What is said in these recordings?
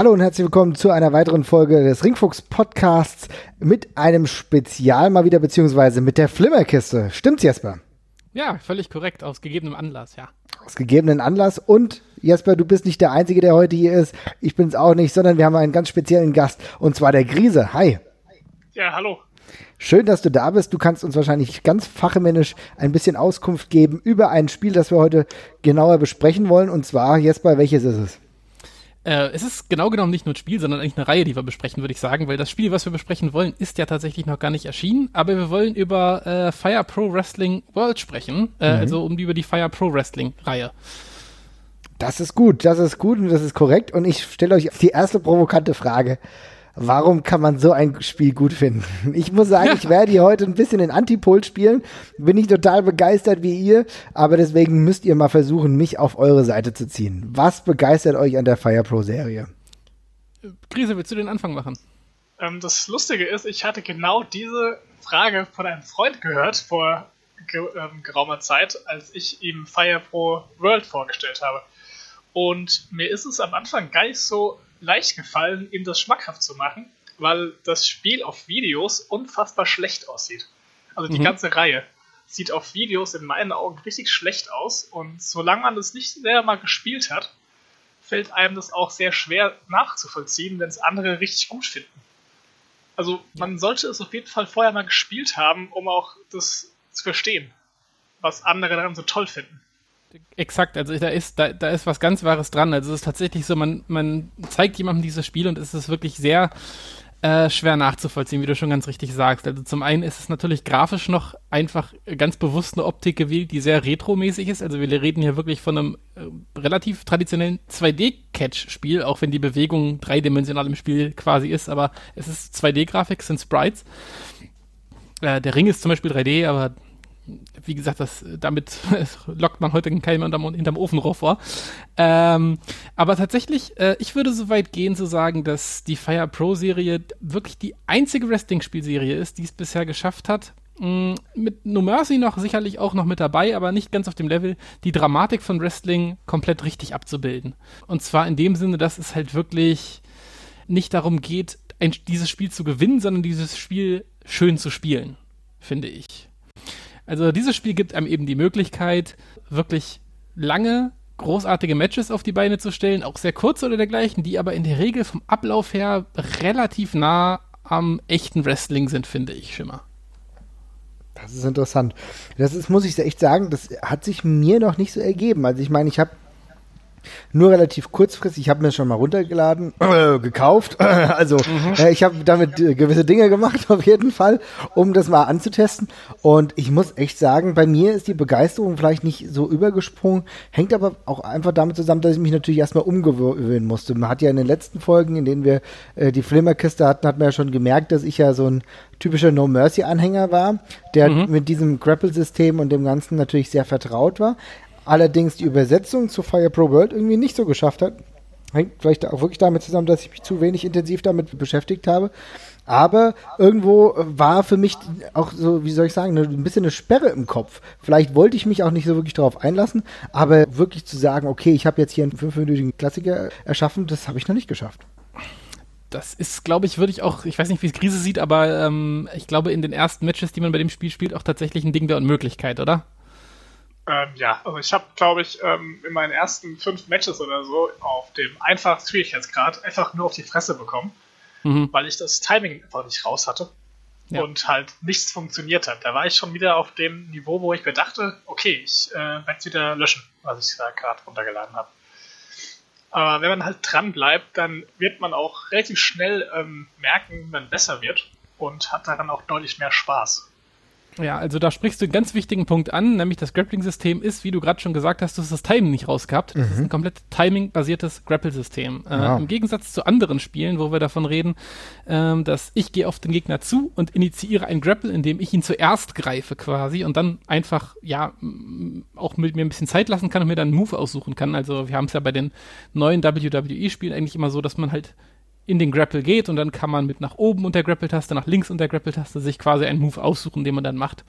Hallo und herzlich willkommen zu einer weiteren Folge des Ringfuchs Podcasts mit einem Spezial mal wieder, beziehungsweise mit der Flimmerkiste. Stimmt's, Jesper? Ja, völlig korrekt, aus gegebenem Anlass, ja. Aus gegebenen Anlass und Jesper, du bist nicht der Einzige, der heute hier ist. Ich bin's auch nicht, sondern wir haben einen ganz speziellen Gast und zwar der Grise. Hi. Ja, hallo. Schön, dass du da bist. Du kannst uns wahrscheinlich ganz fachmännisch ein bisschen Auskunft geben über ein Spiel, das wir heute genauer besprechen wollen. Und zwar, Jesper, welches ist es? Äh, es ist genau genommen nicht nur ein Spiel, sondern eigentlich eine Reihe, die wir besprechen, würde ich sagen, weil das Spiel, was wir besprechen wollen, ist ja tatsächlich noch gar nicht erschienen, aber wir wollen über äh, Fire Pro Wrestling World sprechen, äh, mhm. also um die, über die Fire Pro Wrestling Reihe. Das ist gut, das ist gut und das ist korrekt und ich stelle euch die erste provokante Frage warum kann man so ein Spiel gut finden? Ich muss sagen, ich werde hier heute ein bisschen in Antipol spielen. Bin ich total begeistert wie ihr, aber deswegen müsst ihr mal versuchen, mich auf eure Seite zu ziehen. Was begeistert euch an der Fire Pro Serie? Krise, willst du den Anfang machen? Ähm, das Lustige ist, ich hatte genau diese Frage von einem Freund gehört vor ge ähm, geraumer Zeit, als ich ihm Fire Pro World vorgestellt habe. Und mir ist es am Anfang gar nicht so leicht gefallen, ihm das schmackhaft zu machen, weil das Spiel auf Videos unfassbar schlecht aussieht. Also die mhm. ganze Reihe sieht auf Videos in meinen Augen richtig schlecht aus und solange man das nicht selber mal gespielt hat, fällt einem das auch sehr schwer nachzuvollziehen, wenn es andere richtig gut finden. Also man sollte es auf jeden Fall vorher mal gespielt haben, um auch das zu verstehen, was andere daran so toll finden. Exakt, also da ist, da, da ist was ganz Wahres dran. Also es ist tatsächlich so, man, man zeigt jemandem dieses Spiel und es ist wirklich sehr äh, schwer nachzuvollziehen, wie du schon ganz richtig sagst. Also zum einen ist es natürlich grafisch noch einfach ganz bewusst eine Optik gewählt, die sehr retromäßig ist. Also wir reden hier wirklich von einem äh, relativ traditionellen 2D-Catch-Spiel, auch wenn die Bewegung dreidimensional im Spiel quasi ist, aber es ist 2D-Grafik, sind Sprites. Äh, der Ring ist zum Beispiel 3D, aber wie gesagt, das, damit lockt man heute keinen hinterm, hinterm Ofenrohr vor. Ähm, aber tatsächlich, äh, ich würde so weit gehen zu sagen, dass die Fire Pro Serie wirklich die einzige Wrestling-Spielserie ist, die es bisher geschafft hat, mh, mit No Mercy noch sicherlich auch noch mit dabei, aber nicht ganz auf dem Level, die Dramatik von Wrestling komplett richtig abzubilden. Und zwar in dem Sinne, dass es halt wirklich nicht darum geht, ein, dieses Spiel zu gewinnen, sondern dieses Spiel schön zu spielen, finde ich. Also dieses Spiel gibt einem eben die Möglichkeit, wirklich lange, großartige Matches auf die Beine zu stellen, auch sehr kurze oder dergleichen, die aber in der Regel vom Ablauf her relativ nah am echten Wrestling sind, finde ich, Schimmer. Das ist interessant. Das ist, muss ich echt sagen, das hat sich mir noch nicht so ergeben. Also ich meine, ich habe nur relativ kurzfristig. Ich habe mir schon mal runtergeladen, äh, gekauft. also mhm. äh, ich habe damit äh, gewisse Dinge gemacht, auf jeden Fall, um das mal anzutesten. Und ich muss echt sagen, bei mir ist die Begeisterung vielleicht nicht so übergesprungen, hängt aber auch einfach damit zusammen, dass ich mich natürlich erstmal umgewöhnen musste. Man hat ja in den letzten Folgen, in denen wir äh, die Flimmerkiste hatten, hat man ja schon gemerkt, dass ich ja so ein typischer No Mercy Anhänger war, der mhm. mit diesem Grapple-System und dem Ganzen natürlich sehr vertraut war allerdings die Übersetzung zu Fire Pro World irgendwie nicht so geschafft hat. Hängt vielleicht auch wirklich damit zusammen, dass ich mich zu wenig intensiv damit beschäftigt habe. Aber irgendwo war für mich auch so, wie soll ich sagen, ein bisschen eine Sperre im Kopf. Vielleicht wollte ich mich auch nicht so wirklich darauf einlassen, aber wirklich zu sagen, okay, ich habe jetzt hier einen fünfminütigen Klassiker erschaffen, das habe ich noch nicht geschafft. Das ist, glaube ich, würde ich auch, ich weiß nicht, wie es Krise sieht, aber ähm, ich glaube, in den ersten Matches, die man bei dem Spiel spielt, auch tatsächlich ein Ding der Unmöglichkeit, oder? Ähm, ja, also ich habe, glaube ich, ähm, in meinen ersten fünf Matches oder so auf dem einfachen Schwierigkeitsgrad einfach nur auf die Fresse bekommen, mhm. weil ich das Timing einfach nicht raus hatte ja. und halt nichts funktioniert hat. Da war ich schon wieder auf dem Niveau, wo ich mir dachte, okay, ich äh, werde es wieder löschen, was ich da gerade runtergeladen habe. Aber wenn man halt dran bleibt, dann wird man auch relativ schnell ähm, merken, wenn man besser wird und hat daran auch deutlich mehr Spaß. Ja, also da sprichst du einen ganz wichtigen Punkt an, nämlich das Grappling-System ist, wie du gerade schon gesagt hast, du hast das Timing nicht rausgehabt. Das mhm. ist ein komplett Timing-basiertes Grapple-System. Äh, ja. Im Gegensatz zu anderen Spielen, wo wir davon reden, ähm, dass ich gehe auf den Gegner zu und initiiere ein Grapple, indem ich ihn zuerst greife quasi und dann einfach, ja, auch mit mir ein bisschen Zeit lassen kann und mir dann einen Move aussuchen kann. Also wir haben es ja bei den neuen WWE-Spielen eigentlich immer so, dass man halt in den Grapple geht und dann kann man mit nach oben und der Grapple-Taste, nach links und der Grapple-Taste sich quasi einen Move aussuchen, den man dann macht.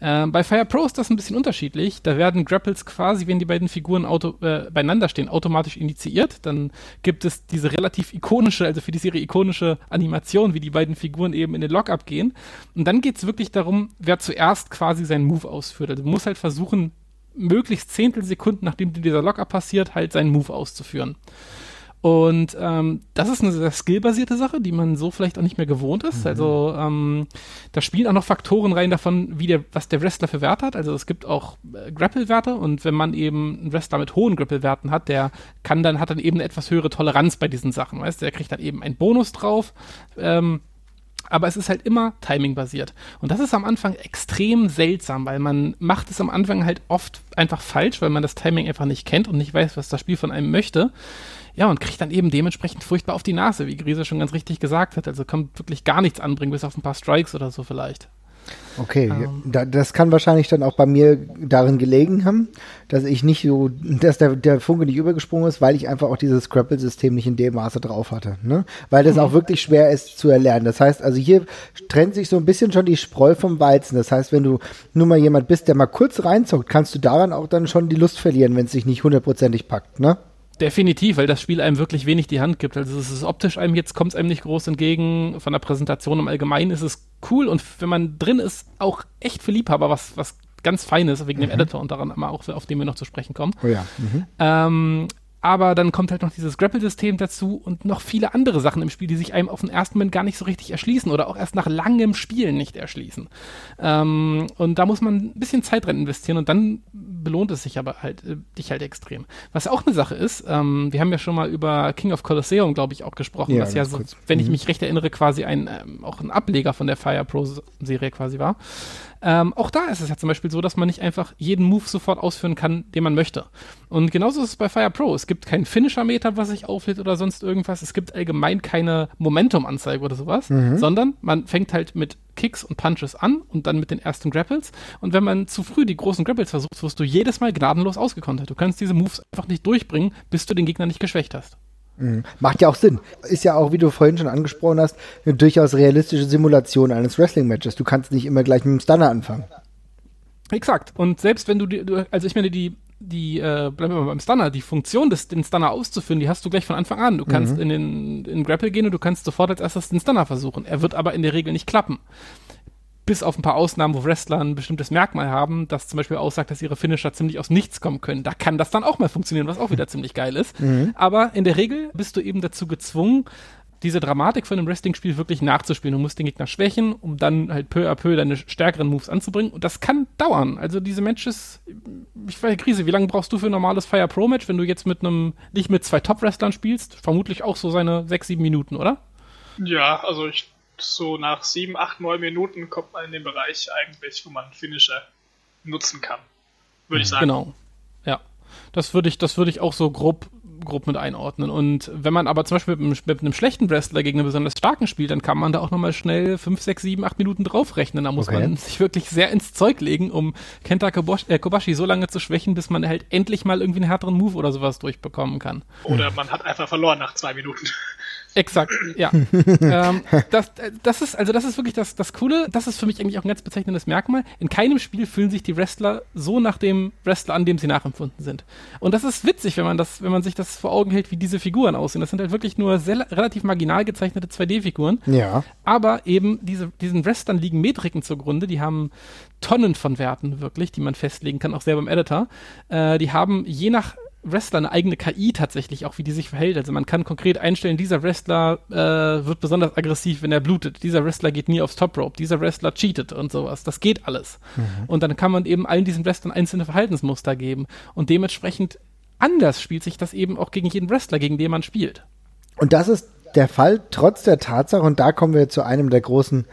Ähm, bei Fire Pro ist das ein bisschen unterschiedlich. Da werden Grapples quasi, wenn die beiden Figuren auto, äh, beieinander stehen, automatisch initiiert. Dann gibt es diese relativ ikonische, also für die Serie ikonische Animation, wie die beiden Figuren eben in den Lockup gehen. Und dann geht es wirklich darum, wer zuerst quasi seinen Move ausführt. Also du musst halt versuchen, möglichst Zehntelsekunden, nachdem dieser Lockup passiert, halt seinen Move auszuführen. Und ähm, das ist eine sehr skillbasierte Sache, die man so vielleicht auch nicht mehr gewohnt ist. Mhm. Also ähm, da spielen auch noch Faktoren rein davon, wie der, was der Wrestler für Werte hat. Also es gibt auch äh, Grapple-Werte und wenn man eben einen Wrestler mit hohen Grapple-Werten hat, der kann dann, hat dann eben eine etwas höhere Toleranz bei diesen Sachen. Weißt der kriegt dann eben einen Bonus drauf. Ähm, aber es ist halt immer Timing-basiert. Und das ist am Anfang extrem seltsam, weil man macht es am Anfang halt oft einfach falsch, weil man das Timing einfach nicht kennt und nicht weiß, was das Spiel von einem möchte. Ja, und kriegt dann eben dementsprechend furchtbar auf die Nase, wie Grise schon ganz richtig gesagt hat. Also kommt wirklich gar nichts anbringen, bis auf ein paar Strikes oder so vielleicht. Okay, ähm, da, das kann wahrscheinlich dann auch bei mir darin gelegen haben, dass ich nicht so, dass der, der Funke nicht übergesprungen ist, weil ich einfach auch dieses Scrapple-System nicht in dem Maße drauf hatte. Ne? Weil das mhm. auch wirklich schwer ist zu erlernen. Das heißt, also hier trennt sich so ein bisschen schon die Spreu vom Weizen. Das heißt, wenn du nur mal jemand bist, der mal kurz reinzockt, kannst du daran auch dann schon die Lust verlieren, wenn es sich nicht hundertprozentig packt, ne? Definitiv, weil das Spiel einem wirklich wenig die Hand gibt. Also es ist optisch einem jetzt kommt es einem nicht groß entgegen. Von der Präsentation im Allgemeinen ist es cool und wenn man drin ist, auch echt für Liebhaber, was, was ganz Feines wegen mhm. dem Editor und daran auch, auf den wir noch zu sprechen kommen. Oh ja. Mhm. Ähm, aber dann kommt halt noch dieses Grapple-System dazu und noch viele andere Sachen im Spiel, die sich einem auf den ersten Moment gar nicht so richtig erschließen oder auch erst nach langem Spielen nicht erschließen. Ähm, und da muss man ein bisschen Zeit drin investieren und dann belohnt es sich aber halt, äh, dich halt extrem. Was auch eine Sache ist, ähm, wir haben ja schon mal über King of Colosseum, glaube ich, auch gesprochen, ja, was ja, so, wenn mhm. ich mich recht erinnere, quasi ein, ähm, auch ein Ableger von der Fire Pro-Serie quasi war. Ähm, auch da ist es ja zum Beispiel so, dass man nicht einfach jeden Move sofort ausführen kann, den man möchte. Und genauso ist es bei Fire Pro. Es gibt keinen Finisher-Meter, was sich auflädt oder sonst irgendwas. Es gibt allgemein keine Momentum-Anzeige oder sowas, mhm. sondern man fängt halt mit Kicks und Punches an und dann mit den ersten Grapples. Und wenn man zu früh die großen Grapples versucht, wirst du jedes Mal gnadenlos ausgekontert. Du kannst diese Moves einfach nicht durchbringen, bis du den Gegner nicht geschwächt hast. Mhm. Macht ja auch Sinn. Ist ja auch, wie du vorhin schon angesprochen hast, eine durchaus realistische Simulation eines Wrestling-Matches. Du kannst nicht immer gleich mit dem Stunner anfangen. Exakt. Und selbst wenn du, du also ich meine, die, die, äh, bleiben wir mal beim Stunner, die Funktion, des, den Stunner auszuführen, die hast du gleich von Anfang an. Du kannst mhm. in den in Grapple gehen und du kannst sofort als erstes den Stunner versuchen. Er wird aber in der Regel nicht klappen bis auf ein paar Ausnahmen, wo Wrestler ein bestimmtes Merkmal haben, das zum Beispiel aussagt, dass ihre Finisher ziemlich aus nichts kommen können. Da kann das dann auch mal funktionieren, was auch wieder ziemlich geil ist. Mhm. Aber in der Regel bist du eben dazu gezwungen, diese Dramatik von einem Wrestling-Spiel wirklich nachzuspielen. Du musst den Gegner schwächen, um dann halt peu à peu deine stärkeren Moves anzubringen. Und das kann dauern. Also diese Matches, ich weiß, Krise, wie lange brauchst du für ein normales Fire Pro-Match, wenn du jetzt mit einem, nicht mit zwei Top-Wrestlern spielst? Vermutlich auch so seine sechs, sieben Minuten, oder? Ja, also ich so nach sieben, acht, neun Minuten kommt man in den Bereich eigentlich, wo man Finisher nutzen kann. Würde ich sagen. Genau. Ja. Das würde ich, das würde ich auch so grob, grob mit einordnen. Und wenn man aber zum Beispiel mit einem, mit einem schlechten Wrestler gegen einen besonders starken spielt, dann kann man da auch nochmal schnell fünf, sechs, sieben, acht Minuten draufrechnen. Da muss okay. man sich wirklich sehr ins Zeug legen, um Kenta Kobashi, äh, Kobashi so lange zu schwächen, bis man halt endlich mal irgendwie einen härteren Move oder sowas durchbekommen kann. Oder man hat einfach verloren nach zwei Minuten. Exakt, ja. ähm, das, das ist, also das ist wirklich das, das Coole. Das ist für mich eigentlich auch ein ganz bezeichnendes Merkmal. In keinem Spiel fühlen sich die Wrestler so nach dem Wrestler an, dem sie nachempfunden sind. Und das ist witzig, wenn man das, wenn man sich das vor Augen hält, wie diese Figuren aussehen. Das sind halt wirklich nur sehr, relativ marginal gezeichnete 2D-Figuren. Ja. Aber eben diese, diesen Wrestlern liegen Metriken zugrunde. Die haben Tonnen von Werten wirklich, die man festlegen kann, auch selber im Editor. Äh, die haben je nach Wrestler eine eigene KI tatsächlich, auch wie die sich verhält. Also man kann konkret einstellen, dieser Wrestler äh, wird besonders aggressiv, wenn er blutet. Dieser Wrestler geht nie aufs Top Rope. Dieser Wrestler cheatet und sowas. Das geht alles. Mhm. Und dann kann man eben allen diesen Wrestlern einzelne Verhaltensmuster geben. Und dementsprechend anders spielt sich das eben auch gegen jeden Wrestler, gegen den man spielt. Und das ist der Fall trotz der Tatsache, und da kommen wir zu einem der großen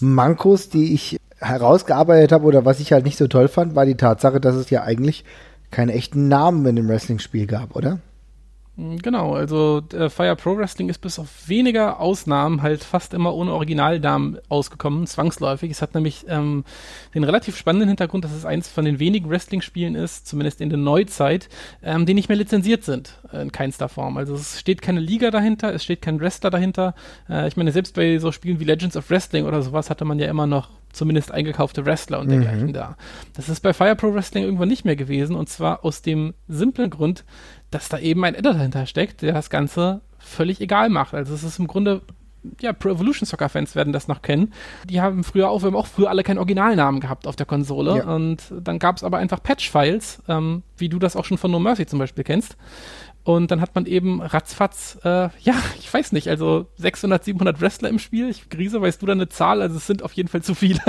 Mankos, die ich herausgearbeitet habe oder was ich halt nicht so toll fand, war die Tatsache, dass es ja eigentlich keine echten Namen in dem Wrestling-Spiel gab, oder? Mm, genau, also äh, Fire Pro Wrestling ist bis auf weniger Ausnahmen halt fast immer ohne Originalnamen ausgekommen, zwangsläufig. Es hat nämlich ähm, den relativ spannenden Hintergrund, dass es eins von den wenigen Wrestling-Spielen ist, zumindest in der Neuzeit, ähm, die nicht mehr lizenziert sind, äh, in keinster Form. Also es steht keine Liga dahinter, es steht kein Wrestler dahinter. Äh, ich meine, selbst bei so Spielen wie Legends of Wrestling oder sowas hatte man ja immer noch zumindest eingekaufte Wrestler und dergleichen mhm. da. Das ist bei Fire Pro Wrestling irgendwann nicht mehr gewesen und zwar aus dem simplen Grund, dass da eben ein Editor dahinter steckt, der das Ganze völlig egal macht. Also es ist im Grunde ja, Pro Evolution Soccer Fans werden das noch kennen. Die haben früher auch, wir haben auch früher alle keinen Originalnamen gehabt auf der Konsole. Ja. Und dann gab es aber einfach Patch-Files, ähm, wie du das auch schon von No Mercy zum Beispiel kennst. Und dann hat man eben ratzfatz, äh, ja, ich weiß nicht, also 600, 700 Wrestler im Spiel. Ich, Grise, weißt du da eine Zahl? Also es sind auf jeden Fall zu viele.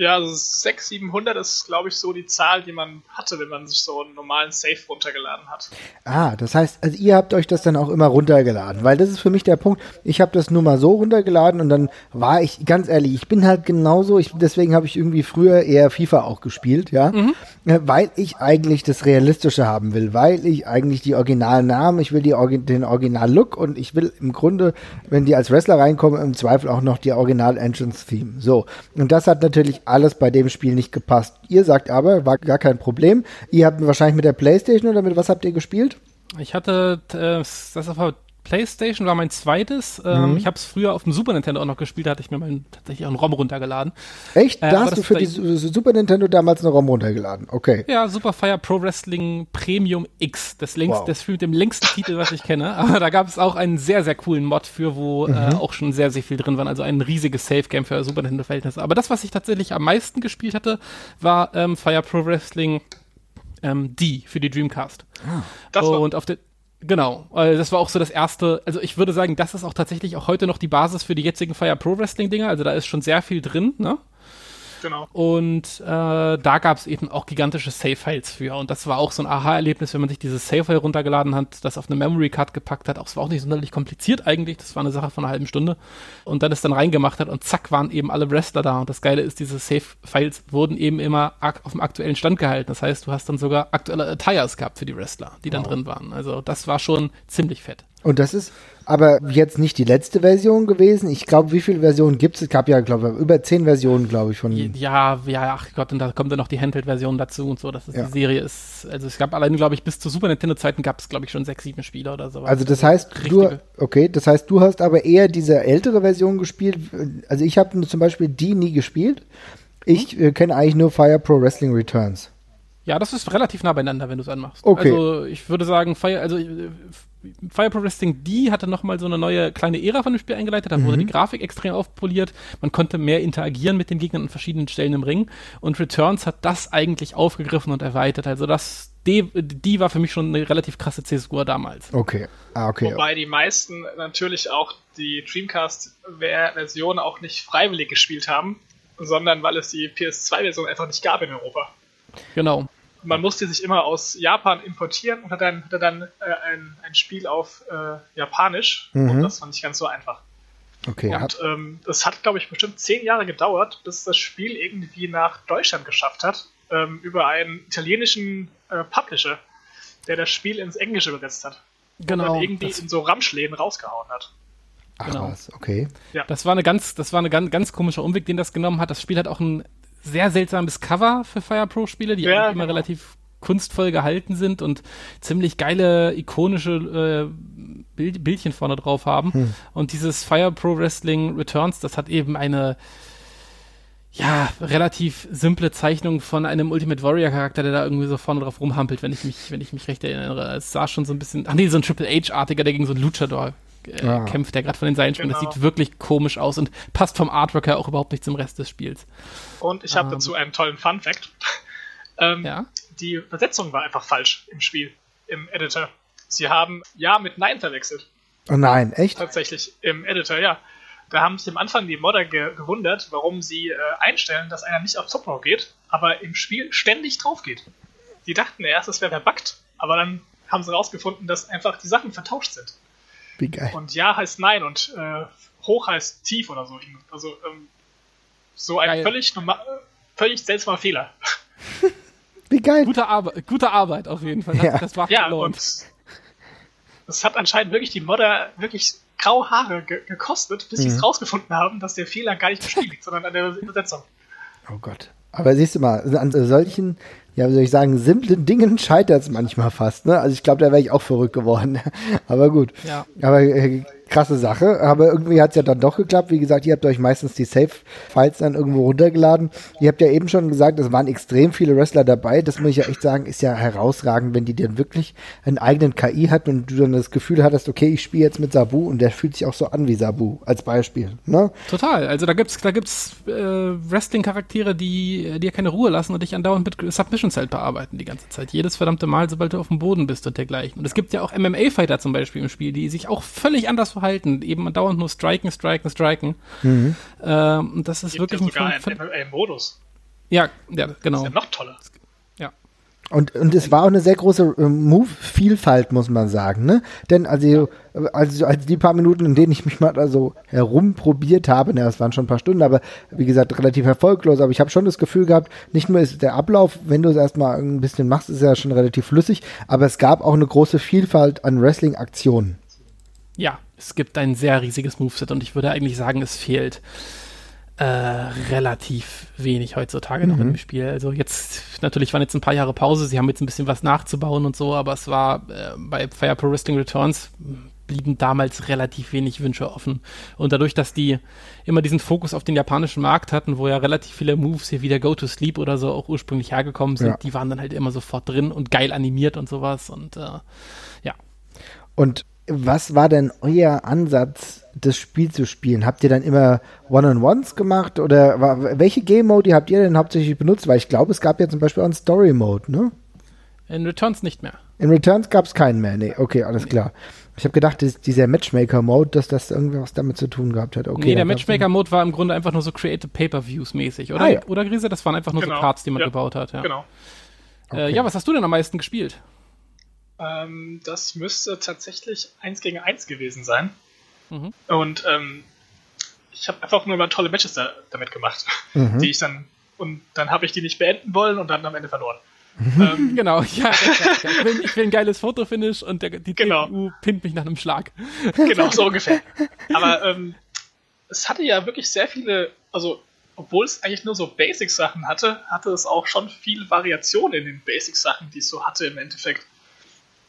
Ja, also 600, 700 ist, glaube ich, so die Zahl, die man hatte, wenn man sich so einen normalen Safe runtergeladen hat. Ah, das heißt, also ihr habt euch das dann auch immer runtergeladen, weil das ist für mich der Punkt. Ich habe das nur mal so runtergeladen und dann war ich, ganz ehrlich, ich bin halt genauso, ich, deswegen habe ich irgendwie früher eher FIFA auch gespielt, ja, mhm. Äh, weil ich eigentlich das Realistische haben will, weil ich eigentlich die Originalnamen, ich will die, den Original-Look und ich will im Grunde, wenn die als Wrestler reinkommen, im Zweifel auch noch die Original-Entrance-Theme. So, und das hat natürlich alles bei dem Spiel nicht gepasst. Ihr sagt aber, war gar kein Problem. Ihr habt wahrscheinlich mit der Playstation oder mit was habt ihr gespielt? Ich hatte äh, das war PlayStation war mein zweites. Ähm, mhm. Ich habe es früher auf dem Super Nintendo auch noch gespielt, da hatte ich mir mal tatsächlich auch einen ROM runtergeladen. Echt? Äh, da hast du für die Super Nintendo damals eine ROM runtergeladen? Okay. Ja, Super Fire Pro Wrestling Premium X. Das, längst, wow. das Spiel mit dem längsten Titel, was ich kenne. Aber da gab es auch einen sehr, sehr coolen Mod für, wo äh, mhm. äh, auch schon sehr, sehr viel drin war. Also ein riesiges Safe Game für Super Nintendo Verhältnisse. Aber das, was ich tatsächlich am meisten gespielt hatte, war ähm, Fire Pro Wrestling ähm, D für die Dreamcast. Ah, und auf der Genau, das war auch so das erste, also ich würde sagen, das ist auch tatsächlich auch heute noch die Basis für die jetzigen Fire Pro Wrestling Dinger, also da ist schon sehr viel drin, ne? Genau. Und äh, da gab es eben auch gigantische Save-Files für. Und das war auch so ein Aha-Erlebnis, wenn man sich dieses Save-File runtergeladen hat, das auf eine Memory-Card gepackt hat. Auch, es war auch nicht sonderlich kompliziert eigentlich. Das war eine Sache von einer halben Stunde. Und dann es dann reingemacht hat und zack, waren eben alle Wrestler da. Und das Geile ist, diese Save-Files wurden eben immer auf dem aktuellen Stand gehalten. Das heißt, du hast dann sogar aktuelle Attires gehabt für die Wrestler, die dann wow. drin waren. Also das war schon ziemlich fett. Und das ist aber jetzt nicht die letzte Version gewesen. Ich glaube, wie viele Versionen gibt es? Es gab ja, glaube ich, über zehn Versionen, glaube ich, von. Ja, ja, ach Gott, und da kommt dann noch die Handheld-Version dazu und so. Das ist ja. die Serie ist, also es gab allein, glaube ich, bis zu Super Nintendo-Zeiten gab es, glaube ich, schon sechs, sieben Spiele oder so. Also das heißt, du, okay, das heißt, du hast aber eher diese ältere Version gespielt. Also ich habe zum Beispiel die nie gespielt. Ich mhm. äh, kenne eigentlich nur Fire Pro Wrestling Returns. Ja, das ist relativ nah beieinander, wenn du es anmachst. Okay. Also ich würde sagen, Fire, also äh, Fire Pro Wrestling D hatte nochmal so eine neue kleine Ära von dem Spiel eingeleitet. Da mhm. wurde die Grafik extrem aufpoliert. Man konnte mehr interagieren mit den Gegnern an verschiedenen Stellen im Ring. Und Returns hat das eigentlich aufgegriffen und erweitert. Also das, die, die war für mich schon eine relativ krasse C-Score damals. Okay. Ah, okay. Wobei die meisten natürlich auch die Dreamcast-Version auch nicht freiwillig gespielt haben, sondern weil es die PS2-Version einfach nicht gab in Europa. Genau man musste sich immer aus Japan importieren und hat dann, hatte dann äh, ein, ein Spiel auf äh, Japanisch mhm. und das war nicht ganz so einfach. Okay. Und ähm, das hat, glaube ich, bestimmt zehn Jahre gedauert, bis das Spiel irgendwie nach Deutschland geschafft hat, ähm, über einen italienischen äh, Publisher, der das Spiel ins Englische übersetzt hat. Genau. Und dann irgendwie in so Ramschläden rausgehauen hat. Ach genau. was, okay. Ja. Das war eine ganz, das war eine ganz, ganz komischer Umweg, den das genommen hat. Das Spiel hat auch ein sehr seltsames Cover für Fire Pro Spiele, die ja, immer genau. relativ kunstvoll gehalten sind und ziemlich geile ikonische äh, Bild, Bildchen vorne drauf haben. Hm. Und dieses Fire Pro Wrestling Returns, das hat eben eine ja, relativ simple Zeichnung von einem Ultimate Warrior Charakter, der da irgendwie so vorne drauf rumhampelt, wenn ich mich, wenn ich mich recht erinnere. Es sah schon so ein bisschen, ach nee, so ein Triple H-artiger, der gegen so einen Luchador äh, ja. kämpft, der gerade von den Seilen. Genau. Das sieht wirklich komisch aus und passt vom Artwork her auch überhaupt nicht zum Rest des Spiels. Und ich habe ähm. dazu einen tollen Fun Fact. ähm, ja? Die Übersetzung war einfach falsch im Spiel, im Editor. Sie haben Ja mit Nein verwechselt. Oh nein, echt? Tatsächlich, im Editor, ja. Da haben sich am Anfang die Modder ge gewundert, warum sie äh, einstellen, dass einer nicht auf Top geht, aber im Spiel ständig drauf geht. Die dachten erst, es wäre verbuggt, aber dann haben sie rausgefunden, dass einfach die Sachen vertauscht sind. Wie geil. Und Ja heißt Nein und äh, Hoch heißt Tief oder so. Also ähm, so ein geil. völlig, normal, völlig seltsamer Fehler. Wie geil. Gute, Arbe gute Arbeit auf jeden Fall. Das, ja. das war ja, und das hat anscheinend wirklich die Modder wirklich graue Haare ge gekostet, bis mhm. sie es rausgefunden haben, dass der Fehler gar nicht im Spiel liegt, sondern an der Übersetzung. Oh Gott. Aber siehst du mal, an solchen, ja, wie soll ich sagen, simplen Dingen scheitert es manchmal fast. Ne? Also ich glaube, da wäre ich auch verrückt geworden. Aber gut. Ja. Aber äh, krasse Sache, aber irgendwie hat es ja dann doch geklappt. Wie gesagt, ihr habt euch meistens die Save-Files dann irgendwo runtergeladen. Ihr habt ja eben schon gesagt, es waren extrem viele Wrestler dabei. Das muss ich ja echt sagen, ist ja herausragend, wenn die dann wirklich einen eigenen KI hat und du dann das Gefühl hattest, okay, ich spiele jetzt mit Sabu und der fühlt sich auch so an wie Sabu, als Beispiel. Ne? Total. Also da gibt's, da gibt's äh, Wrestling-Charaktere, die dir keine Ruhe lassen und dich andauernd mit Submission Cell bearbeiten die ganze Zeit. Jedes verdammte Mal, sobald du auf dem Boden bist und dergleichen. Und es gibt ja auch MMA-Fighter zum Beispiel im Spiel, die sich auch völlig anders verhalten, eben dauernd nur striken, striken, striken. Mhm. Ähm, und das ist Gibt wirklich ja sogar ein, ein Modus. Ja, ja, genau. Das ist ja noch toller. Ja. Und, und es war auch eine sehr große äh, Move-Vielfalt, muss man sagen, ne? Denn also, also, also die paar Minuten, in denen ich mich mal also herumprobiert habe, ne, das waren schon ein paar Stunden, aber wie gesagt, relativ erfolglos, aber ich habe schon das Gefühl gehabt, nicht nur ist der Ablauf, wenn du es erstmal ein bisschen machst, ist ja schon relativ flüssig, aber es gab auch eine große Vielfalt an Wrestling-Aktionen. Ja, es gibt ein sehr riesiges Moveset und ich würde eigentlich sagen, es fehlt äh, relativ wenig heutzutage mhm. noch im Spiel. Also jetzt, natürlich waren jetzt ein paar Jahre Pause, sie haben jetzt ein bisschen was nachzubauen und so, aber es war äh, bei Fire Pro Wrestling Returns blieben damals relativ wenig Wünsche offen. Und dadurch, dass die immer diesen Fokus auf den japanischen Markt hatten, wo ja relativ viele Moves hier wie der Go to Sleep oder so auch ursprünglich hergekommen sind, ja. die waren dann halt immer sofort drin und geil animiert und sowas und äh, ja. Und was war denn euer Ansatz, das Spiel zu spielen? Habt ihr dann immer One-on-Ones gemacht oder war, welche Game-Mode habt ihr denn hauptsächlich benutzt? Weil ich glaube, es gab ja zum Beispiel auch einen Story-Mode, ne? In Returns nicht mehr. In Returns gab es keinen mehr, nee, okay, alles nee. klar. Ich habe gedacht, dass dieser Matchmaker-Mode, dass das irgendwas damit zu tun gehabt hat. Okay, nee, der Matchmaker-Mode war im Grunde einfach nur so Creative Pay-Per-Views mäßig, oder? Ah, ja. Oder Grise? Das waren einfach nur genau. so Cards, die man ja. gebaut hat. Ja. Genau. Äh, okay. ja, was hast du denn am meisten gespielt? Ähm, das müsste tatsächlich eins gegen eins gewesen sein. Mhm. Und ähm, ich habe einfach nur mal tolle Matches da, damit gemacht, mhm. die ich dann und dann habe ich die nicht beenden wollen und dann am Ende verloren. Mhm. ähm, genau, ja, ich will, ich will, ein geiles Fotofinish und der, die genau. TU pinnt mich nach einem Schlag. Genau, so ungefähr. Aber ähm, es hatte ja wirklich sehr viele, also obwohl es eigentlich nur so Basic-Sachen hatte, hatte es auch schon viel Variation in den Basic-Sachen, die es so hatte im Endeffekt.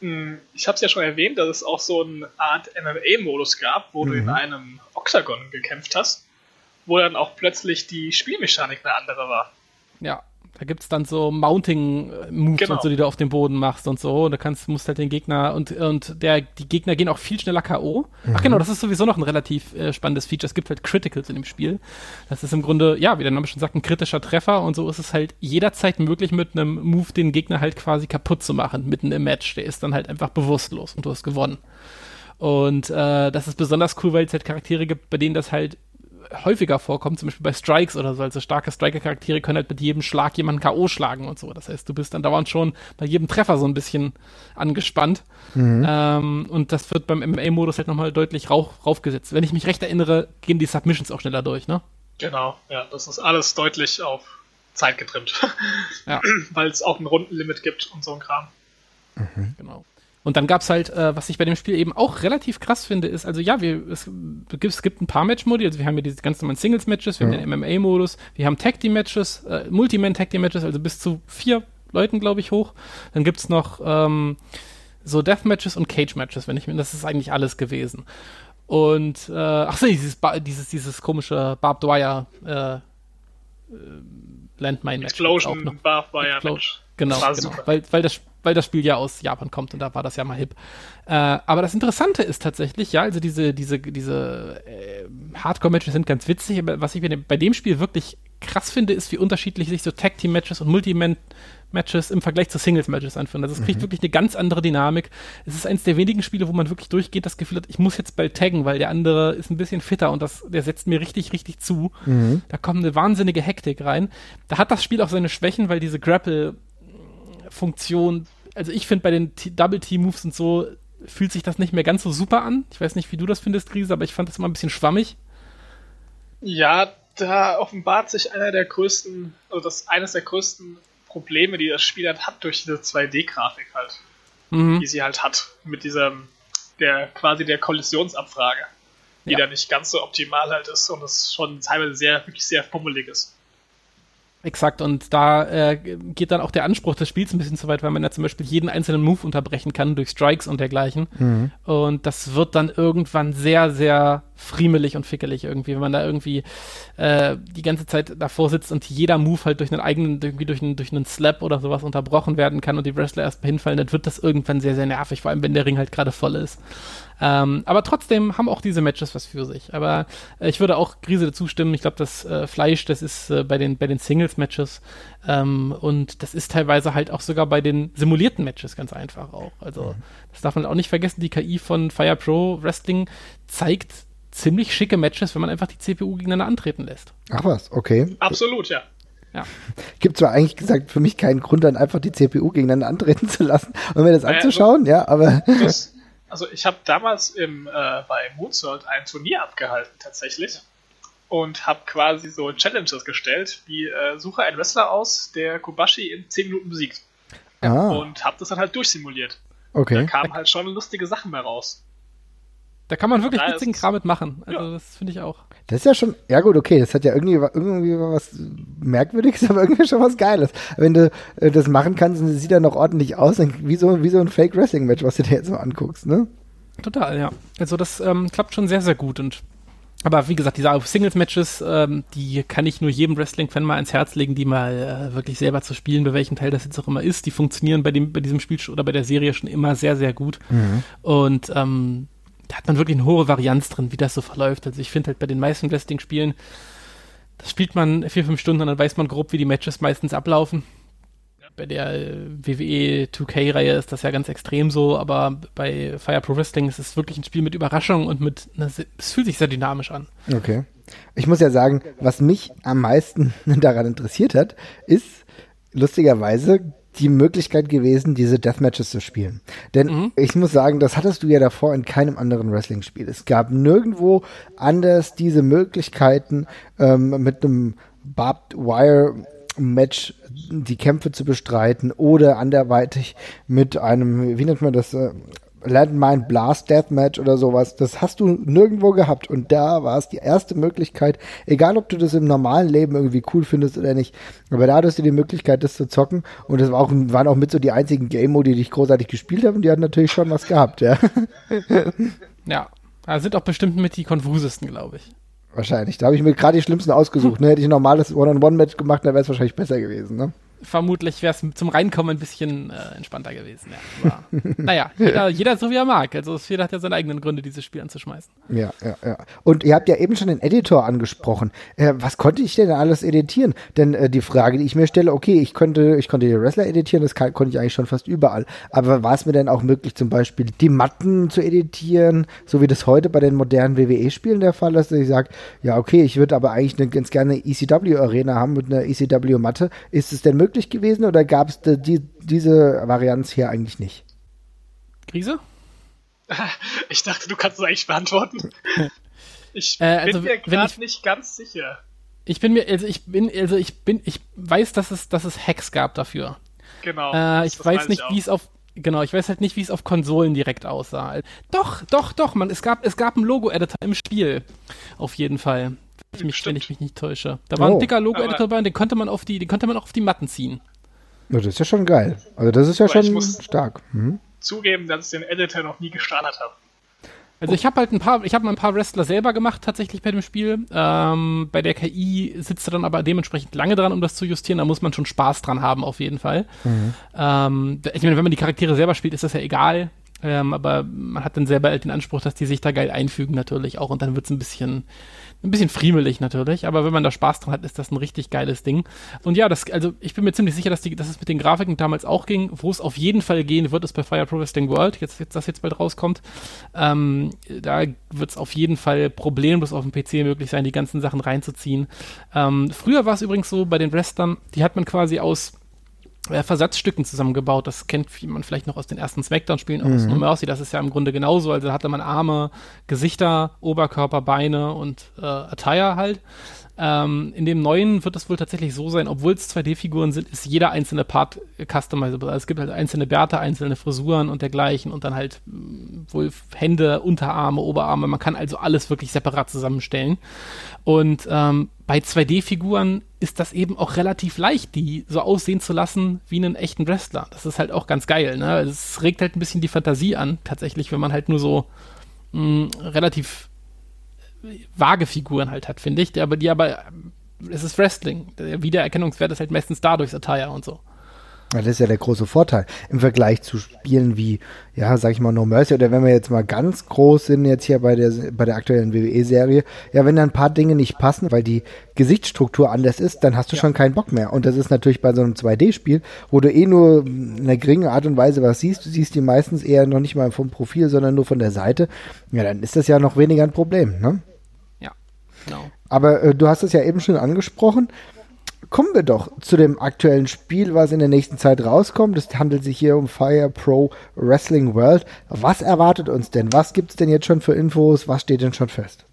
Hm, ich habe es ja schon erwähnt, dass es auch so eine Art MMA-Modus gab, wo mhm. du in mhm. einem Oktagon gekämpft hast, wo dann auch plötzlich die Spielmechanik eine andere war. Ja, da gibt es dann so Mounting-Moves genau. und so, die du auf dem Boden machst und so. Und da kannst, musst halt den Gegner und, und der, die Gegner gehen auch viel schneller K.O. Mhm. Ach genau, das ist sowieso noch ein relativ äh, spannendes Feature. Es gibt halt Criticals in dem Spiel. Das ist im Grunde, ja, wie der Name schon sagt, ein kritischer Treffer und so ist es halt jederzeit möglich, mit einem Move den Gegner halt quasi kaputt zu machen, mitten im Match. Der ist dann halt einfach bewusstlos und du hast gewonnen. Und äh, das ist besonders cool, weil es halt Charaktere gibt, bei denen das halt häufiger vorkommt, zum Beispiel bei Strikes oder so. Also starke Striker-Charaktere können halt mit jedem Schlag jemanden K.O. schlagen und so. Das heißt, du bist dann dauernd schon bei jedem Treffer so ein bisschen angespannt. Mhm. Ähm, und das wird beim MMA-Modus halt nochmal deutlich rauf, raufgesetzt. Wenn ich mich recht erinnere, gehen die Submissions auch schneller durch, ne? Genau, ja. Das ist alles deutlich auf Zeit getrimmt. ja. Weil es auch ein Rundenlimit gibt und so ein Kram. Mhm. Genau. Und dann gab's halt, äh, was ich bei dem Spiel eben auch relativ krass finde, ist, also ja, wir, es, es gibt ein paar Match-Modi, also wir haben ja diese ganz normalen Singles-Matches, wir ja. haben den MMA-Modus, wir haben Tag-Team-Matches, äh, Multiman-Tag-Team-Matches, also bis zu vier Leuten, glaube ich, hoch. Dann gibt's noch ähm, so Death-Matches und Cage-Matches, wenn ich mir, das ist eigentlich alles gewesen. Und, äh, ach so, dieses, dieses, dieses komische Barbed Wire, äh, äh Landmine-Match. Explosion, Barbed Wire Match. Genau, genau. Weil, weil das weil das Spiel ja aus Japan kommt und da war das ja mal hip. Äh, aber das Interessante ist tatsächlich, ja, also diese, diese, diese äh, Hardcore-Matches sind ganz witzig, aber was ich bei dem Spiel wirklich krass finde, ist, wie unterschiedlich sich so Tag-Team-Matches und Multi-Man-Matches im Vergleich zu Singles-Matches anfühlen. Also es kriegt mhm. wirklich eine ganz andere Dynamik. Es ist eines der wenigen Spiele, wo man wirklich durchgeht, das Gefühl hat, ich muss jetzt bald taggen, weil der andere ist ein bisschen fitter und das, der setzt mir richtig, richtig zu. Mhm. Da kommt eine wahnsinnige Hektik rein. Da hat das Spiel auch seine Schwächen, weil diese Grapple Funktion, also ich finde bei den Double-T-Moves und so fühlt sich das nicht mehr ganz so super an. Ich weiß nicht, wie du das findest, Krise, aber ich fand das immer ein bisschen schwammig. Ja, da offenbart sich einer der größten, also das eines der größten Probleme, die das Spiel halt hat durch diese 2D-Grafik halt. Mhm. Die sie halt hat. Mit diesem, der quasi der Kollisionsabfrage, die Ja. da nicht ganz so optimal halt ist und es schon teilweise sehr, wirklich sehr fummelig ist. Exakt, und da äh, geht dann auch der Anspruch des Spiels ein bisschen zu weit, weil man ja zum Beispiel jeden einzelnen Move unterbrechen kann durch Strikes und dergleichen. Und das wird dann irgendwann sehr, sehr friemelig und fickelig irgendwie, wenn man da irgendwie äh, die ganze Zeit davor sitzt und jeder Move halt durch einen eigenen, irgendwie durch einen, durch einen Slap oder sowas unterbrochen werden kann und die Wrestler erstmal hinfallen, dann wird das irgendwann sehr, sehr nervig, vor allem wenn der Ring halt gerade voll ist. Ähm, aber trotzdem haben auch diese Matches was für sich. Aber äh, ich würde auch Grise zustimmen. Ich glaube, das äh, Fleisch, das ist äh, bei den, bei den Singles-Matches ähm, und das ist teilweise halt auch sogar bei den simulierten Matches ganz einfach auch. Also das darf man auch nicht vergessen. Die KI von Fire Pro Wrestling zeigt ziemlich schicke Matches, wenn man einfach die CPU gegeneinander antreten lässt. Ach was, okay. Absolut, ja. Ja. Gibt zwar eigentlich gesagt für mich keinen Grund, dann einfach die CPU gegeneinander antreten zu lassen und mir das Naja, anzuschauen, ja, aber Das, also ich habe damals im, äh, bei Moonsault ein Turnier abgehalten tatsächlich und habe quasi so Challenges gestellt, wie äh, suche einen Wrestler aus, der Kobashi in 10 Minuten besiegt. ah, Und habe das dann halt durchsimuliert. okay. Da kamen halt schon lustige Sachen mehr raus. Da kann man wirklich witzigen Kram mitmachen. Also Ja. das finde ich auch. Das ist ja schon, ja gut, okay, das hat ja irgendwie, irgendwie was Merkwürdiges, aber irgendwie schon was Geiles. Wenn du äh, das machen kannst und sieht dann noch ordentlich aus, wie so, wie so ein Fake-Wrestling-Match, was du dir jetzt so anguckst, ne? Total, ja. Also das ähm, klappt schon sehr, sehr gut und aber wie gesagt, diese Singles-Matches, ähm, die kann ich nur jedem Wrestling-Fan mal ans Herz legen, die mal äh, wirklich selber zu spielen, bei welchem Teil das jetzt auch immer ist. Die funktionieren bei dem, bei diesem Spiel oder bei der Serie schon immer sehr, sehr gut. Und ähm, da hat man wirklich eine hohe Varianz drin, wie das so verläuft. Also ich finde halt bei den meisten Wrestling-Spielen, das spielt man vier, fünf Stunden und dann weiß man grob, wie die Matches meistens ablaufen. Bei der äh, WWE 2K-Reihe ist das ja ganz extrem so, aber bei Fire Pro Wrestling ist es wirklich ein Spiel mit Überraschung und mit, es fühlt sich sehr dynamisch an. Okay. Ich muss ja sagen, was mich am meisten daran interessiert hat, ist lustigerweise die Möglichkeit gewesen, diese Deathmatches zu spielen. Denn ich muss sagen, das hattest du ja davor in keinem anderen Wrestling-Spiel. Es gab nirgendwo anders diese Möglichkeiten, ähm, mit einem Barbed Wire Match die Kämpfe zu bestreiten oder anderweitig mit einem, wie nennt man das, äh, Landmine Blast Deathmatch oder sowas. Das hast du nirgendwo gehabt. Und da war es die erste Möglichkeit, egal ob du das im normalen Leben irgendwie cool findest oder nicht, aber da hattest du die Möglichkeit, das zu zocken. Und das war auch, waren auch mit so die einzigen Game-Modi, die ich großartig gespielt habe. Und die hatten natürlich schon was gehabt, ja. Ja, da sind auch bestimmt mit die konfusesten, glaube ich. Wahrscheinlich. Da habe ich mir gerade die schlimmsten ausgesucht. Ne? Hätte ich ein normales One-on-One-Match gemacht, dann wäre es wahrscheinlich besser gewesen. Ne? Vermutlich wäre es zum Reinkommen ein bisschen äh, entspannter gewesen. Ja. Aber, naja, jeder, jeder so wie er mag. Also jeder hat ja seine eigenen Gründe, dieses Spiel anzuschmeißen. Ja, ja, ja. Und ihr habt ja eben schon den Editor angesprochen. Äh, was konnte ich denn alles editieren? Denn äh, die Frage, die ich mir stelle, okay, ich konnte, ich konnte die Wrestler editieren, das kann, konnte ich eigentlich schon fast überall. Aber war es mir denn auch möglich, zum Beispiel die Matten zu editieren, so wie das heute bei den modernen WWE-Spielen der Fall ist, dass ich sage, ja, okay, ich würde aber eigentlich eine, ganz gerne ECW-Arena haben mit einer ECW-Matte. Ist es denn möglich gewesen oder gab es die, diese Varianz hier eigentlich nicht? Krise? Ich dachte, du kannst es eigentlich beantworten. Ich Äh, also, bin mir gerade ich- nicht ganz sicher. Ich bin mir, also ich bin, also ich bin, ich weiß, dass es, dass es Hacks gab dafür. Genau. Äh, ich das weiß nicht, wie es auf, genau, ich weiß halt nicht, wie es auf Konsolen direkt aussah. Doch, doch, doch, man, es gab, es gab einen Logo-Editor im Spiel. Auf jeden Fall. Wenn ich mich, wenn ich mich nicht täusche. Da war Oh. ein dicker Logo-Editor Aber- bei und den konnte man auf die, den konnte man auch auf die Matten ziehen. Ja, das ist ja schon geil. Also das ist ja Aber ich schon muss- stark. Mhm. Zugeben, dass ich den Editor noch nie gestartet habe. Also ich habe halt ein paar, ich habe mal ein paar Wrestler selber gemacht tatsächlich bei dem Spiel. Ähm, bei der KI sitzt er dann aber dementsprechend lange dran, um das zu justieren. Da muss man schon Spaß dran haben auf jeden Fall. Ähm, ich meine, wenn man die Charaktere selber spielt, ist das ja egal. Ähm, aber man hat dann selber halt den Anspruch, dass die sich da geil einfügen natürlich auch und dann wird's ein bisschen ein bisschen friemelig natürlich, aber wenn man da Spaß dran hat, ist das ein richtig geiles Ding. Und ja, das, also ich bin mir ziemlich sicher, dass, die, dass es mit den Grafiken damals auch ging. Wo es auf jeden Fall gehen wird, ist bei Fire Pro Wrestling World, jetzt, jetzt das jetzt bald rauskommt. Ähm, da wird es auf jeden Fall problemlos auf dem PC möglich sein, die ganzen Sachen reinzuziehen. Ähm, früher war es übrigens so bei den Wrestlern, die hat man quasi aus Versatzstücken zusammengebaut. Das kennt man vielleicht noch aus den ersten Smackdown-Spielen, aus No Mercy. Das ist ja im Grunde genauso. Also da hatte man Arme, Gesichter, Oberkörper, Beine und äh, Attire halt. Ähm, in dem neuen wird es wohl tatsächlich so sein, obwohl es 2D-Figuren sind, ist jeder einzelne Part customizable. Also es gibt halt einzelne Bärte, einzelne Frisuren und dergleichen und dann halt mh, wohl Hände, Unterarme, Oberarme. Man kann also alles wirklich separat zusammenstellen. Und ähm, bei 2D-Figuren ist das eben auch relativ leicht, die so aussehen zu lassen wie einen echten Wrestler. Das ist halt auch ganz geil. Ne? Es regt halt ein bisschen die Fantasie an, tatsächlich, wenn man halt nur so mh, relativ vage Figuren halt hat, finde ich. Aber die aber, es ist Wrestling. Der Wiedererkennungswert ist halt meistens dadurch Attire und so. Ja, das ist ja der große Vorteil im Vergleich zu Spielen wie, ja, sag ich mal, No Mercy oder wenn wir jetzt mal ganz groß sind, jetzt hier bei der, bei der aktuellen WWE-Serie, ja, wenn da ein paar Dinge nicht passen, weil die Gesichtsstruktur anders ist, dann hast du ja. schon keinen Bock mehr. Und das ist natürlich bei so einem 2D-Spiel, wo du eh nur in einer geringen Art und Weise was siehst, du siehst die meistens eher noch nicht mal vom Profil, sondern nur von der Seite, ja, dann ist das ja noch weniger ein Problem, ne? Genau. Aber äh, du hast es ja eben schon angesprochen. Kommen wir doch zu dem aktuellen Spiel, was in der nächsten Zeit rauskommt. Es handelt sich hier um Fire Pro Wrestling World. Was erwartet uns denn? Was gibt es denn jetzt schon für Infos? Was steht denn schon fest?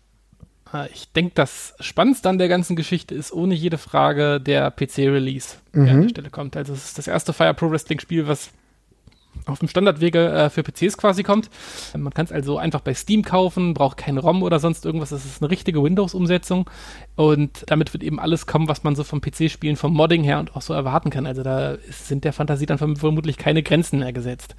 Äh, ich denke, das Spannendste an der ganzen Geschichte ist ohne jede Frage der PC-Release, der mhm. an der Stelle kommt. Also es ist das erste Fire Pro Wrestling Spiel, was auf dem Standardwege äh, für PCs quasi kommt. Man kann es also einfach bei Steam kaufen, braucht kein ROM oder sonst irgendwas. Das ist eine richtige Windows-Umsetzung und damit wird eben alles kommen, was man so vom PC-Spielen, vom Modding her und auch so erwarten kann. Also da ist, sind der Fantasie dann vermutlich keine Grenzen mehr gesetzt.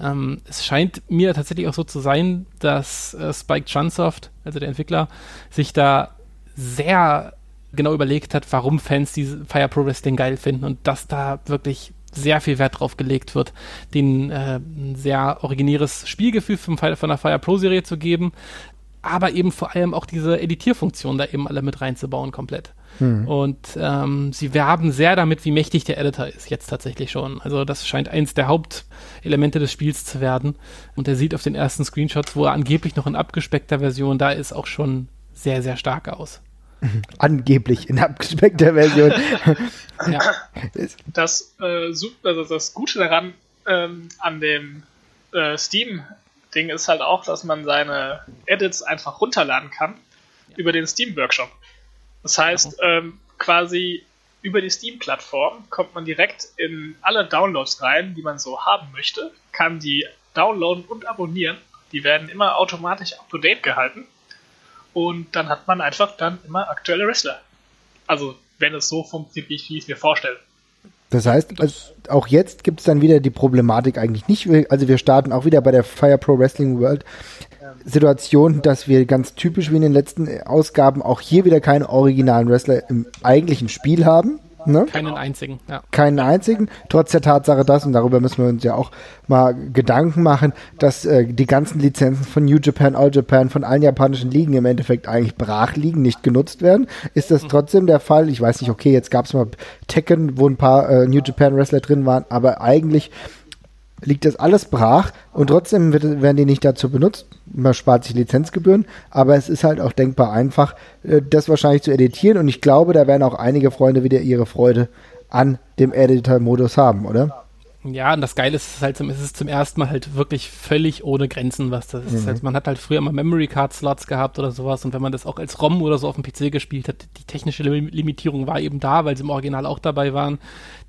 Ähm, es scheint mir tatsächlich auch so zu sein, dass äh, Spike Chunsoft, also der Entwickler, sich da sehr genau überlegt hat, warum Fans diese Fire Pro Wrestling geil finden und dass da wirklich sehr viel Wert drauf gelegt wird, den äh, ein sehr originäres Spielgefühl vom, von der Fire Pro Serie zu geben, aber eben vor allem auch diese Editierfunktion da eben alle mit reinzubauen komplett. Hm. Und ähm, sie werben sehr damit, wie mächtig der Editor ist, jetzt tatsächlich schon. Also das scheint eins der Hauptelemente des Spiels zu werden. Und er sieht auf den ersten Screenshots, wo er angeblich noch in abgespeckter Version da ist, auch schon sehr, sehr stark aus. Angeblich in abgespeckter Version. ja. Das, äh, also das Gute daran ähm, an dem äh, Steam-Ding ist halt auch, dass man seine Edits einfach runterladen kann ja. über den Steam-Workshop. Das heißt, ähm, quasi über die Steam-Plattform kommt man direkt in alle Downloads rein, die man so haben möchte, kann die downloaden und abonnieren. Die werden immer automatisch up-to-date gehalten und dann hat man einfach dann immer aktuelle Wrestler. Also, wenn es so funktioniert, wie ich, es mir vorstelle. Das heißt, also auch jetzt gibt es dann wieder die Problematik eigentlich nicht. Also wir starten auch wieder bei der Fire Pro Wrestling World Situation, dass wir ganz typisch wie in den letzten Ausgaben auch hier wieder keine originalen Wrestler im eigentlichen Spiel haben. Ne? Keinen einzigen, ja. Keinen einzigen, trotz der Tatsache, dass, und darüber müssen wir uns ja auch mal Gedanken machen, dass äh, die ganzen Lizenzen von New Japan, All Japan, von allen japanischen Ligen im Endeffekt eigentlich brach liegen, nicht genutzt werden. Ist das mhm. trotzdem der Fall? Ich weiß nicht, okay, jetzt gab es mal Tekken, wo ein paar äh, New Japan Wrestler drin waren, aber eigentlich liegt das alles brach und trotzdem wird, werden die nicht dazu benutzt. Man spart sich Lizenzgebühren, aber es ist halt auch denkbar einfach, äh, das wahrscheinlich zu editieren und ich glaube, da werden auch einige Freunde wieder ihre Freude an dem Editor-Modus haben, oder? Ja, und das Geile ist halt, es ist zum ersten Mal halt wirklich völlig ohne Grenzen, was das ist. Mhm. Also man hat halt früher immer Memory Card Slots gehabt oder sowas und wenn man das auch als ROM oder so auf dem PC gespielt hat, die technische Limitierung war eben da, weil sie im Original auch dabei waren.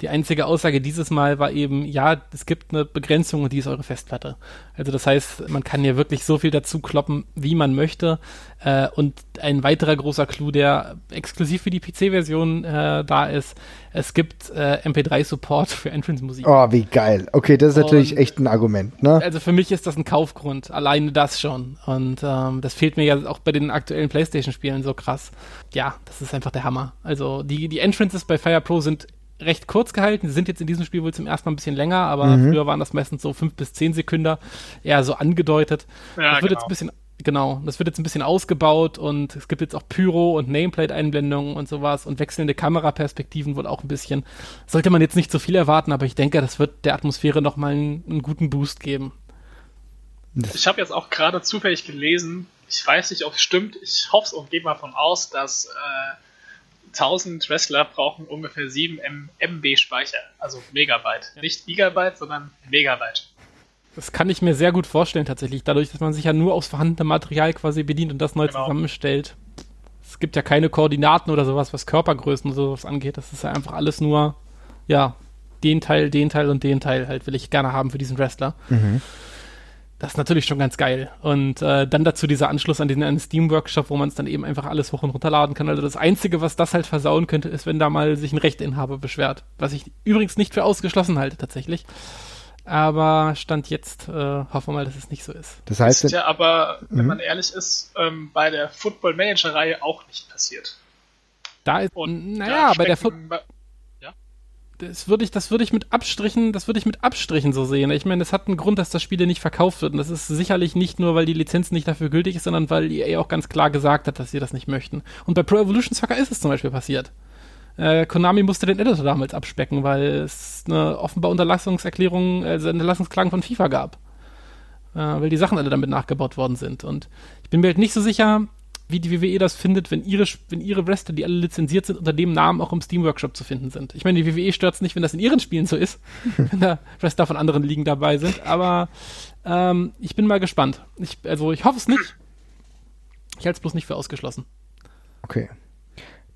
Die einzige Aussage dieses Mal war eben, ja, es gibt eine Begrenzung und die ist eure Festplatte. Also das heißt, man kann hier wirklich so viel dazu kloppen, wie man möchte. Äh, und ein weiterer großer Clou, der exklusiv für die PC-Version äh, da ist, es gibt äh, MP3-Support für Entrance-Musik. Oh, wie geil. Okay, das ist und, natürlich echt ein Argument. Ne? Also für mich ist das ein Kaufgrund, alleine das schon. Und ähm, das fehlt mir ja auch bei den aktuellen PlayStation-Spielen so krass. Ja, das ist einfach der Hammer. Also die, die Entrances bei Fire Pro sind recht kurz gehalten. Sie sind jetzt in diesem Spiel wohl zum ersten Mal ein bisschen länger, aber mhm. früher waren das meistens so fünf bis zehn Sekunden, eher so angedeutet. Ja, das wird genau. jetzt ein bisschen Genau, das wird jetzt ein bisschen ausgebaut und es gibt jetzt auch Pyro und Nameplate-Einblendungen und sowas und wechselnde Kameraperspektiven wohl auch ein bisschen. Sollte man jetzt nicht so viel erwarten, aber ich denke, das wird der Atmosphäre nochmal einen, einen guten Boost geben. Ich habe jetzt auch gerade zufällig gelesen, ich weiß nicht, ob es stimmt, ich hoffe es und gehe mal von aus, dass äh, 1000 Wrestler brauchen ungefähr 7 MB Speicher, also Megabyte. Ja. Nicht Gigabyte, sondern Megabyte. Das kann ich mir sehr gut vorstellen tatsächlich, dadurch, dass man sich ja nur aufs vorhandene Material quasi bedient und das neu genau. zusammenstellt. Es gibt ja keine Koordinaten oder sowas, was Körpergrößen oder sowas angeht. Das ist ja einfach alles nur, ja, den Teil, den Teil und den Teil halt will ich gerne haben für diesen Wrestler. Mhm. Das ist natürlich schon ganz geil. Und äh, dann dazu dieser Anschluss an den an Steam-Workshop, wo man es dann eben einfach alles hoch und runter laden kann. Also das Einzige, was das halt versauen könnte, ist, wenn da mal sich ein Rechteinhaber beschwert. Was ich übrigens nicht für ausgeschlossen halte, tatsächlich. Aber Stand jetzt äh, hoffen wir mal, dass es nicht so ist. Das heißt, Ist ja aber, wenn Mhm. man ehrlich ist, ähm, bei der Football Manager-Reihe auch nicht passiert. Da ist, Und naja, da bei der Foot stecken bei- das würde ich, das würde ich mit Abstrichen, das würde ich mit Abstrichen so sehen. Ich meine, es hat einen Grund, dass das Spiel nicht verkauft wird. Und das ist sicherlich nicht nur, weil die Lizenz nicht dafür gültig ist, sondern weil EA auch ganz klar gesagt hat, dass sie das nicht möchten. Und bei Pro Evolution Soccer ist es zum Beispiel passiert. Äh, Konami musste den Editor damals abspecken, weil es eine offenbar Unterlassungserklärung, also Unterlassungsklagen von FIFA gab. Äh, weil die Sachen alle damit nachgebaut worden sind. Und ich bin mir halt nicht so sicher, wie die WWE das findet, wenn ihre, wenn ihre Wrestler, die alle lizenziert sind, unter dem Namen auch im Steam Workshop zu finden sind. Ich meine, die WWE stört es nicht, wenn das in ihren Spielen so ist, wenn da Wrestler von anderen Ligen dabei sind, aber ähm, ich bin mal gespannt. Ich, also ich hoffe es nicht. Ich halte es bloß nicht für ausgeschlossen. Okay.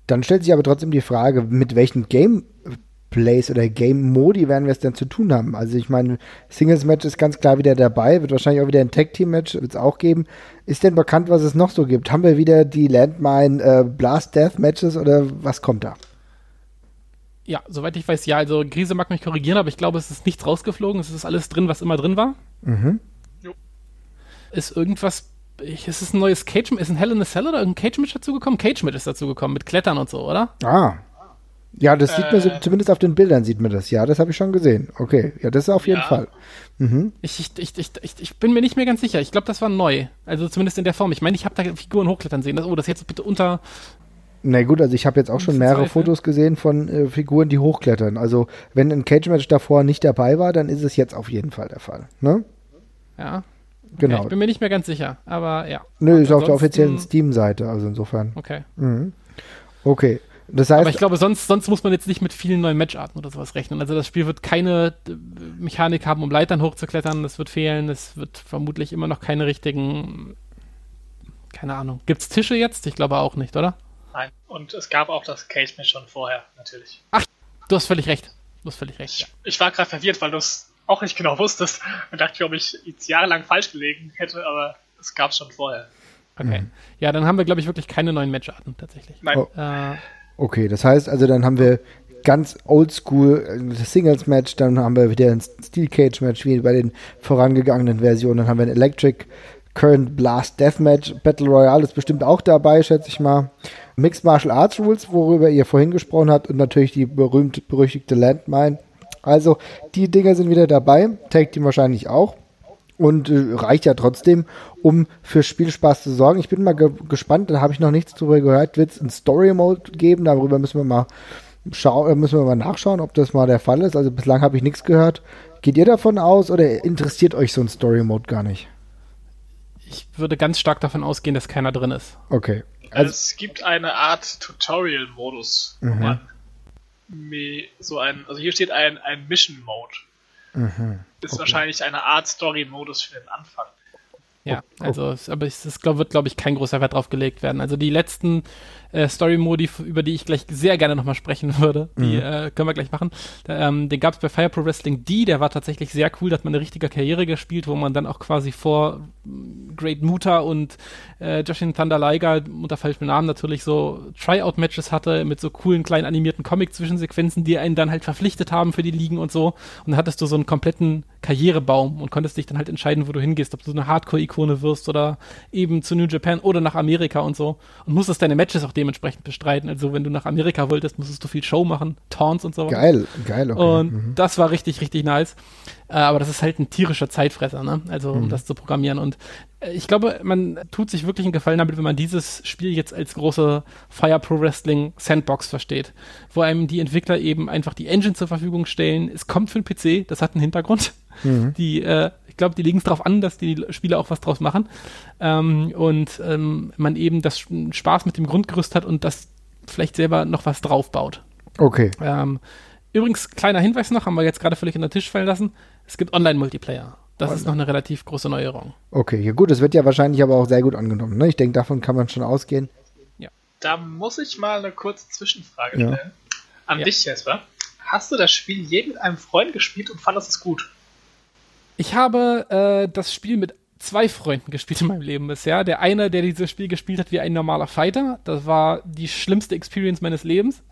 Dann stellt sich aber trotzdem die Frage, mit welchen Gameplays oder Game-Modi werden wir es denn zu tun haben? Also ich meine, Singles-Match ist ganz klar wieder dabei, wird wahrscheinlich auch wieder ein Tag-Team-Match, wird es auch geben. Ist denn bekannt, was es noch so gibt? Haben wir wieder die Landmine äh, Blast Death Matches oder was kommt da? Ja, soweit ich weiß, ja, also Grise mag mich korrigieren, aber ich glaube, es ist nichts rausgeflogen. Es ist alles drin, was immer drin war. Mhm. Ist irgendwas. Ich, ist es ein neues Cage, ist ein Hell in a Cell oder irgendein Cage-Match dazugekommen? Cage-Match ist dazugekommen, mit Klettern und so, oder? Ah. Ja, das sieht man so, Äh. zumindest auf den Bildern sieht man das. Ja, das habe ich schon gesehen. Okay, ja, das ist auf jeden Ja. Fall. Mhm. Ich, ich, ich, ich, ich, bin mir nicht mehr ganz sicher. Ich glaube, das war neu. Also zumindest in der Form. Ich meine, ich habe da Figuren hochklettern sehen. Das, oh, das jetzt bitte unter. Na gut, also ich habe jetzt auch schon mehrere. Fotos gesehen von äh, Figuren, die hochklettern. Also wenn ein Cage-Match davor nicht dabei war, dann ist es jetzt auf jeden Fall der Fall. Ne? Ja. Genau. Okay, ich bin mir nicht mehr ganz sicher. Aber ja. Nö, ist auf der offiziellen Steam-Seite, also insofern. Okay. Mhm. Okay. Das Aber ich heißt, glaube, sonst, sonst muss man jetzt nicht mit vielen neuen Matcharten oder sowas rechnen. Also das Spiel wird keine äh, Mechanik haben, um Leitern hochzuklettern. Das wird fehlen. Es wird vermutlich immer noch keine richtigen. Keine Ahnung. Gibt's Tische jetzt? Ich glaube auch nicht, oder? Nein. Und es gab auch das Cage-Match schon vorher, natürlich. Du hast völlig recht. Du hast völlig recht. Ja. Ich war gerade verwirrt, weil du es auch nicht genau wusstest und dachte, ob ich jetzt jahrelang falsch gelegen hätte, aber es gab es schon vorher. Okay. Mhm. Ja, dann haben wir, glaube ich, wirklich keine neuen Matcharten tatsächlich. Nein, Oh. Äh, okay, das heißt, also dann haben wir ganz oldschool äh, das Singles-Match, dann haben wir wieder ein Steel Cage-Match wie bei den vorangegangenen Versionen, dann haben wir ein Electric Current Blast Deathmatch, Battle Royale ist bestimmt auch dabei, schätze ich mal. Mixed Martial Arts Rules, worüber ihr vorhin gesprochen habt, und natürlich die berühmt berüchtigte Landmine. Also, die Dinger sind wieder dabei, Tag Team wahrscheinlich auch. Und äh, reicht ja trotzdem, um für Spielspaß zu sorgen. Ich bin mal ge gespannt, da habe ich noch nichts drüber gehört. Wird es einen Story-Mode geben? Darüber müssen wir mal schau äh, müssen wir mal nachschauen, ob das mal der Fall ist. Also bislang habe ich nichts gehört. Geht ihr davon aus oder interessiert euch so ein Story-Mode gar nicht? ich würde ganz stark davon ausgehen, dass keiner drin ist. Okay. also es gibt eine Art Tutorial-Modus, wo Mhm. man so ein, also hier steht ein, ein Mission-Mode. Mhm. Ist wahrscheinlich eine Art Story-Modus für den Anfang. Ja, Oh, also, es, aber es, es glaub, wird, glaube ich, kein großer Wert drauf gelegt werden. Also die letzten äh, Story-Modi, über die ich gleich sehr gerne nochmal sprechen würde, die Mhm. äh, können wir gleich machen. Da, ähm, den gab es bei Fire Pro Wrestling D, der war tatsächlich sehr cool, da hat man eine richtige Karriere gespielt, wo man dann auch quasi vor mm, Great Muta und äh, Joshin Thunder Liger, unter falschem Namen natürlich, so Tryout-Matches hatte mit so coolen kleinen animierten Comic-Zwischensequenzen, die einen dann halt verpflichtet haben für die Ligen und so. Und dann hattest du so einen kompletten Karrierebaum und konntest dich dann halt entscheiden, wo du hingehst, ob du so eine Hardcore-Ikone wirst oder eben zu New Japan oder nach Amerika und so. Und musstest deine Matches auch dementsprechend bestreiten. Also wenn du nach Amerika wolltest, musstest du viel Show machen, Taunts und so. Geil, geil. Okay. Und Mhm. das war richtig, richtig nice. Äh, aber das ist halt ein tierischer Zeitfresser, ne? Also, um das zu programmieren. Und äh, ich glaube, man tut sich wirklich einen Gefallen damit, wenn man dieses Spiel jetzt als große Fire Pro Wrestling Sandbox versteht. Wo einem die Entwickler eben einfach die Engine zur Verfügung stellen. Es kommt für den PC, das hat einen Hintergrund. Die, äh, ich glaube, die legen es darauf an, dass die Spieler auch was draus machen. Ähm, und ähm, man eben das Spaß mit dem Grundgerüst hat und das vielleicht selber noch was draufbaut. Okay. Ähm, übrigens, kleiner Hinweis noch, haben wir jetzt gerade völlig unter den Tisch fallen lassen. Es gibt Online-Multiplayer. Das ist noch eine relativ große Neuerung. Okay, ja gut, es wird ja wahrscheinlich aber auch sehr gut angenommen. Ne? Ich denke, davon kann man schon ausgehen. Ja. Da muss ich mal eine kurze Zwischenfrage stellen. Ja. An ja. dich, Jesper. Hast du das Spiel je mit einem Freund gespielt und fandest es gut? Ich habe äh, das Spiel mit zwei Freunden gespielt in meinem Leben bisher. Der eine, der dieses Spiel gespielt hat wie ein normaler Fighter, das war die schlimmste Experience meines Lebens.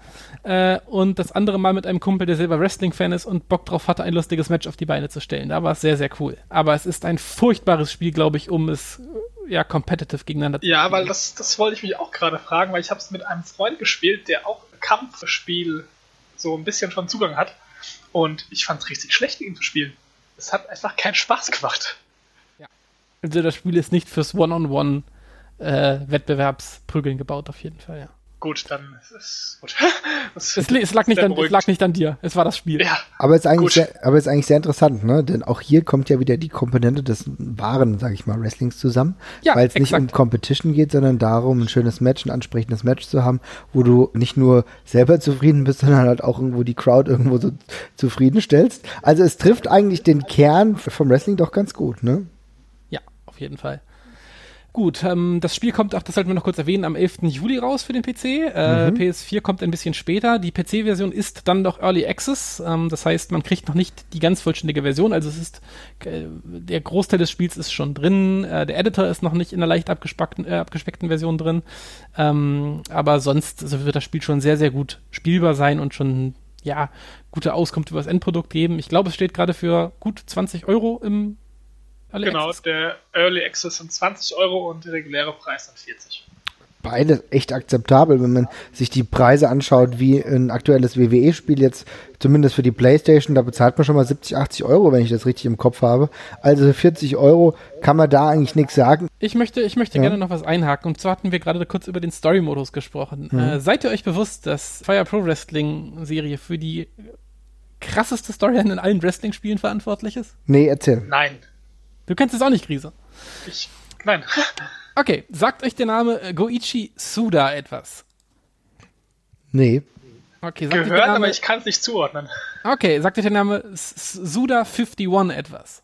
Äh, und das andere Mal mit einem Kumpel, der selber Wrestling-Fan ist und Bock drauf hatte, ein lustiges Match auf die Beine zu stellen. Da war es sehr, sehr cool. Aber es ist ein furchtbares Spiel, glaube ich, um es ja competitive gegeneinander zu Ja, weil das, das wollte ich mich auch gerade fragen, weil ich habe es mit einem Freund gespielt, der auch Kampfspiel so ein bisschen schon Zugang hat. Und ich fand es richtig schlecht, ihn zu spielen. Es hat einfach keinen Spaß gemacht. Also das Spiel ist nicht fürs One-on-One äh, gebaut, auf jeden Fall, ja. Gut, dann ist es gut. es, es, lag nicht an, es lag nicht an dir, es war das Spiel. Ja, aber es ist eigentlich, sehr, aber es ist eigentlich sehr interessant, ne? Denn auch hier kommt ja wieder die Komponente des wahren, sag ich mal, Wrestlings zusammen. Ja, weil es nicht um Competition geht, sondern darum, ein schönes Match, ein ansprechendes Match zu haben, wo du nicht nur selber zufrieden bist, sondern halt auch irgendwo die Crowd irgendwo so zufriedenstellst. Also es trifft eigentlich den Kern vom Wrestling doch ganz gut, ne? auf jeden Fall. Gut, ähm, das Spiel kommt auch, das sollten wir noch kurz erwähnen, am 11. Juli raus für den PC. Äh, mhm. PS4 kommt ein bisschen später. Die PC-Version ist dann doch Early Access. Ähm, das heißt, man kriegt noch nicht die ganz vollständige Version. Also es ist, äh, der Großteil des Spiels ist schon drin. Äh, der Editor ist noch nicht in einer leicht abgespeckten, äh, abgespeckten Version drin. Ähm, aber sonst also wird das Spiel schon sehr, sehr gut spielbar sein und schon, ja, gute Auskunft über das Endprodukt geben. Ich glaube, es steht gerade für gut 20 Euro im Early genau, Access. der Early Access sind 20 Euro und der reguläre Preis sind 40. Beide echt akzeptabel, wenn man sich die Preise anschaut, wie ein aktuelles WWE-Spiel jetzt, zumindest für die Playstation, da bezahlt man schon mal 70, 80 Euro, wenn ich das richtig im Kopf habe. Also 40 Euro kann man da eigentlich nichts sagen. Ich möchte, ich möchte ja. gerne noch was einhaken. Und zwar hatten wir gerade kurz über den Story-Modus gesprochen. Mhm. Äh, seid ihr euch bewusst, dass Fire Pro Wrestling-Serie für die krasseste Storyline in allen Wrestling-Spielen verantwortlich ist? Nee, erzähl. Nein. Du kennst es auch nicht, Krise. Ich. Nein. okay, sagt euch der Name äh, Goichi Suda etwas? Nee. Okay, sagt Gehört, Name, aber ich kann es nicht zuordnen. Okay, sagt euch der Name Suda51 etwas?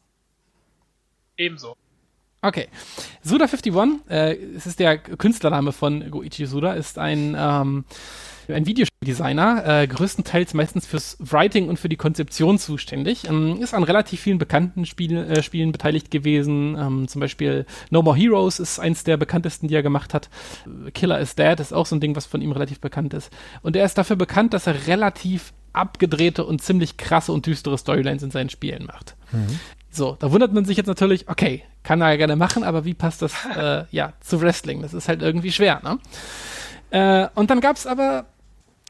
Ebenso. Okay. Suda51, äh, es ist der Künstlername von Goichi Suda, ist ein ähm, ein Videospieldesigner, äh, größtenteils meistens fürs Writing und für die Konzeption zuständig. Ähm, ist an relativ vielen bekannten Spiel, äh, Spielen beteiligt gewesen. Ähm, zum Beispiel No More Heroes ist eins der bekanntesten, die er gemacht hat. Killer is Dead ist auch so ein Ding, was von ihm relativ bekannt ist. Und er ist dafür bekannt, dass er relativ abgedrehte und ziemlich krasse und düstere Storylines in seinen Spielen macht. Mhm. So, da wundert man sich jetzt natürlich, okay, kann er ja gerne machen, aber wie passt das äh, ja zu Wrestling? Das ist halt irgendwie schwer, ne? Äh, und dann gab es aber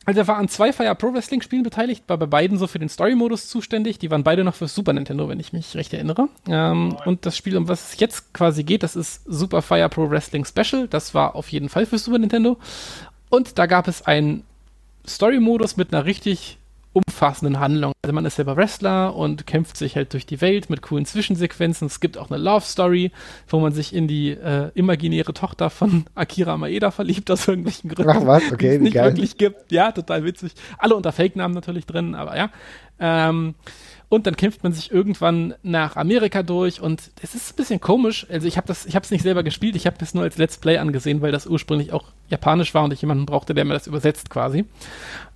also er war an zwei Fire Pro Wrestling Spielen beteiligt, war bei beiden so für den Story-Modus zuständig. Die waren beide noch für Super Nintendo, wenn ich mich recht erinnere. Ähm, und das Spiel, um was es jetzt quasi geht, das ist Super Fire Pro Wrestling Special. Das war auf jeden Fall für Super Nintendo. Und da gab es einen Story-Modus mit einer richtig umfassenden Handlung. Also man ist selber Wrestler und kämpft sich halt durch die Welt mit coolen Zwischensequenzen. Es gibt auch eine Love Story, wo man sich in die äh, imaginäre Tochter von Akira Maeda verliebt aus irgendwelchen Gründen. Ach was, okay, die es nicht geil. wirklich gibt. Ja, total witzig. Alle unter Fake-Namen natürlich drin, aber ja. Ähm, und dann kämpft man sich irgendwann nach Amerika durch und es ist ein bisschen komisch. Also ich habe das, ich habe es nicht selber gespielt, ich habe das nur als Let's Play angesehen, weil das ursprünglich auch japanisch war und ich jemanden brauchte, der mir das übersetzt quasi.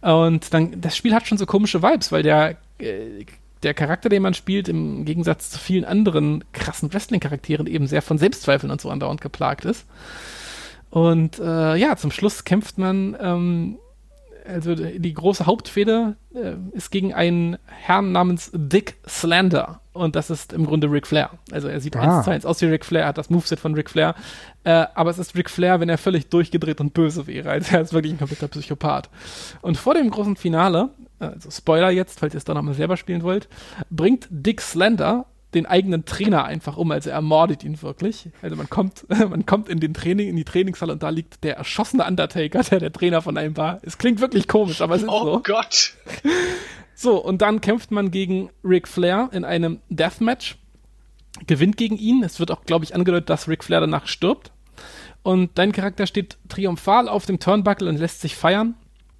Und dann, das Spiel hat schon so komische Vibes, weil der äh, der Charakter, den man spielt, im Gegensatz zu vielen anderen krassen Wrestling-Charakteren eben sehr von Selbstzweifeln und so andauernd geplagt ist. Und äh, ja, zum Schluss kämpft man ähm, also die große Hauptfeder äh, ist gegen einen Herrn namens Dick Slander. Und das ist im Grunde Ric Flair. Also er sieht ah. eins zu eins aus wie Ric Flair, hat das Moveset von Ric Flair. Äh, aber es ist Ric Flair, wenn er völlig durchgedreht und böse wäre. Also er ist wirklich ein kompletter Psychopath. Und vor dem großen Finale, also Spoiler jetzt, falls ihr es dann nochmal selber spielen wollt, bringt Dick Slander den eigenen Trainer einfach um, also er ermordet ihn wirklich. Also man kommt, man kommt in den Training, in die Trainingshalle und da liegt der erschossene Undertaker, der der Trainer von einem war. Es klingt wirklich komisch, aber es ist oh so. Oh Gott! So, und dann kämpft man gegen Ric Flair in einem Deathmatch, gewinnt gegen ihn. Es wird auch, glaube ich, angedeutet, dass Ric Flair danach stirbt. Und dein Charakter steht triumphal auf dem Turnbuckle und lässt sich feiern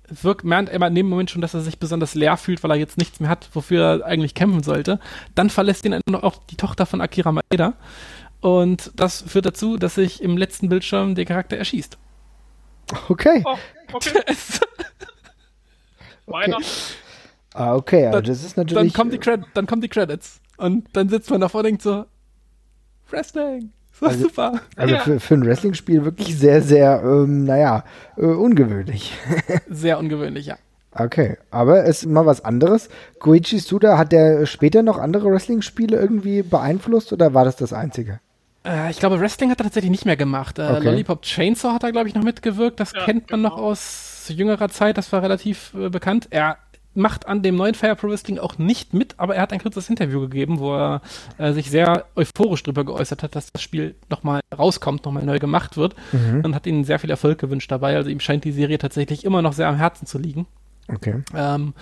wirkt, merkt er in dem Moment schon, dass er sich besonders leer fühlt, weil er jetzt nichts mehr hat, wofür er eigentlich kämpfen sollte. Dann verlässt ihn auch die Tochter von Akira Maeda. Und das führt dazu, dass sich im letzten Bildschirm der Charakter erschießt. Okay. Oh, okay. Okay. Ah, okay, aber Dann- das ist natürlich. Dann kommen, die Cred dann kommen die Credits. Und dann sitzt man davor und denkt so, Wrestling, so Also- super. also Ja. für, für ein Wrestling-Spiel wirklich sehr, sehr, ähm, naja, äh, ungewöhnlich. Sehr ungewöhnlich, ja. Okay, aber es ist mal was anderes. Koichi Suda, hat der später noch andere Wrestling-Spiele irgendwie beeinflusst oder war das das einzige? Äh, ich glaube, Wrestling hat er tatsächlich nicht mehr gemacht. Äh, Okay. Lollipop Chainsaw hat er, glaube ich, noch mitgewirkt. Das Ja, kennt man noch genau. aus jüngerer Zeit. Das war relativ äh, bekannt. Er macht an dem neuen Fire Pro Wrestling auch nicht mit, aber er hat ein kurzes Interview gegeben, wo er äh, sich sehr euphorisch darüber geäußert hat, dass das Spiel nochmal rauskommt, nochmal neu gemacht wird und hat ihnen sehr viel Erfolg gewünscht dabei. Also ihm scheint die Serie tatsächlich immer noch sehr am Herzen zu liegen. Okay. Ähm,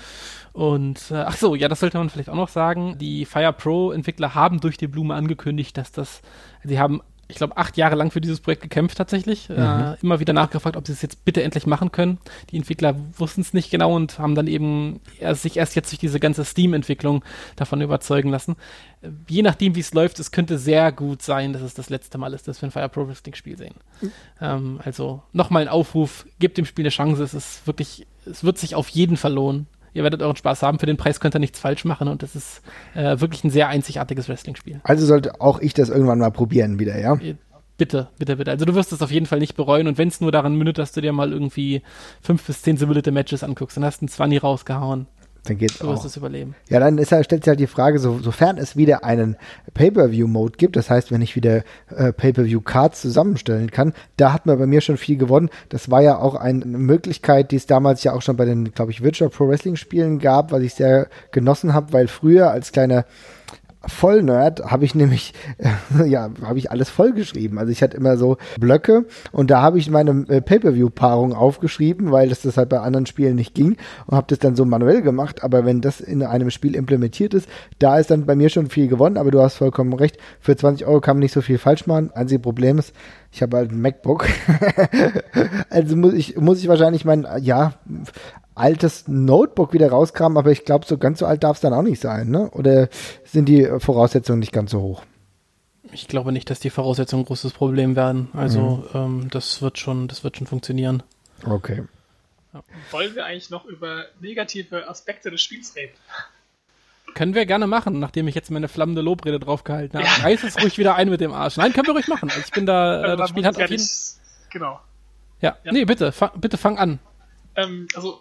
und äh, ach so, ja, das sollte man vielleicht auch noch sagen. Die Fire Pro Entwickler haben durch die Blume angekündigt, dass das, sie haben, ich glaube, acht Jahre lang für dieses Projekt gekämpft tatsächlich. Äh, immer wieder nachgefragt, ob sie es jetzt bitte endlich machen können. Die Entwickler wussten es nicht genau und haben dann eben erst, sich erst jetzt durch diese ganze Steam-Entwicklung davon überzeugen lassen. Äh, Je nachdem, wie es läuft, es könnte sehr gut sein, dass es das letzte Mal ist, dass wir ein Fire Pro Wrestling Spiel sehen. Ähm, also nochmal ein Aufruf, gebt dem Spiel eine Chance. Es ist wirklich, es wird sich auf jeden Fall lohnen. Ihr werdet euren Spaß haben. Für den Preis könnt ihr nichts falsch machen und es ist äh, wirklich ein sehr einzigartiges Wrestling-Spiel. Also sollte auch ich das irgendwann mal probieren wieder, ja? Äh, Bitte, bitte, bitte. Also du wirst es auf jeden Fall nicht bereuen und wenn es nur daran mündet, dass du dir mal irgendwie fünf bis zehn simulate Matches anguckst, dann hast du einen 20 rausgehauen. Dann geht's Du wirst es überleben. Ja, dann ist, halt- stellt sich halt die Frage, so, sofern es wieder einen Pay-Per-View-Mode gibt, das heißt, wenn ich wieder äh, Pay-Per-View-Cards zusammenstellen kann, da hat man bei mir schon viel gewonnen. Das war ja auch eine Möglichkeit, die es damals ja auch schon bei den, glaube ich, Virtual Pro Wrestling-Spielen gab, was ich sehr genossen habe, weil früher als kleiner Vollnerd habe ich nämlich, ja, habe ich alles vollgeschrieben. Also ich hatte immer so Blöcke und da habe ich meine äh, Pay-Per-View-Paarung aufgeschrieben, weil das halt bei anderen Spielen nicht ging und habe das dann so manuell gemacht. Aber wenn das in einem Spiel implementiert ist, da ist dann bei mir schon viel gewonnen. Aber du hast vollkommen recht, für 20 Euro kann man nicht so viel falsch machen. Einzige Problem ist, ich habe halt ein MacBook. also muss ich, muss ich wahrscheinlich mein, ja, altes Notebook wieder rauskramen, aber ich glaube, so ganz so alt darf es dann auch nicht sein, ne? Oder sind die äh, Voraussetzungen nicht ganz so hoch? Ich glaube nicht, dass die Voraussetzungen ein großes Problem werden. Also ähm, das wird schon, das wird schon funktionieren. Okay. Wollen wir eigentlich noch über negative Aspekte des Spiels reden? Können wir gerne machen, nachdem ich jetzt meine flammende Lobrede draufgehalten habe. Ja. Reiß es ruhig wieder ein mit dem Arsch. Nein, können wir ruhig machen. Also ich bin da, äh, Man das Spiel hat ja auf jeden Genau. Ja, Ja. nee, bitte, fang, bitte fang an. Ähm, also,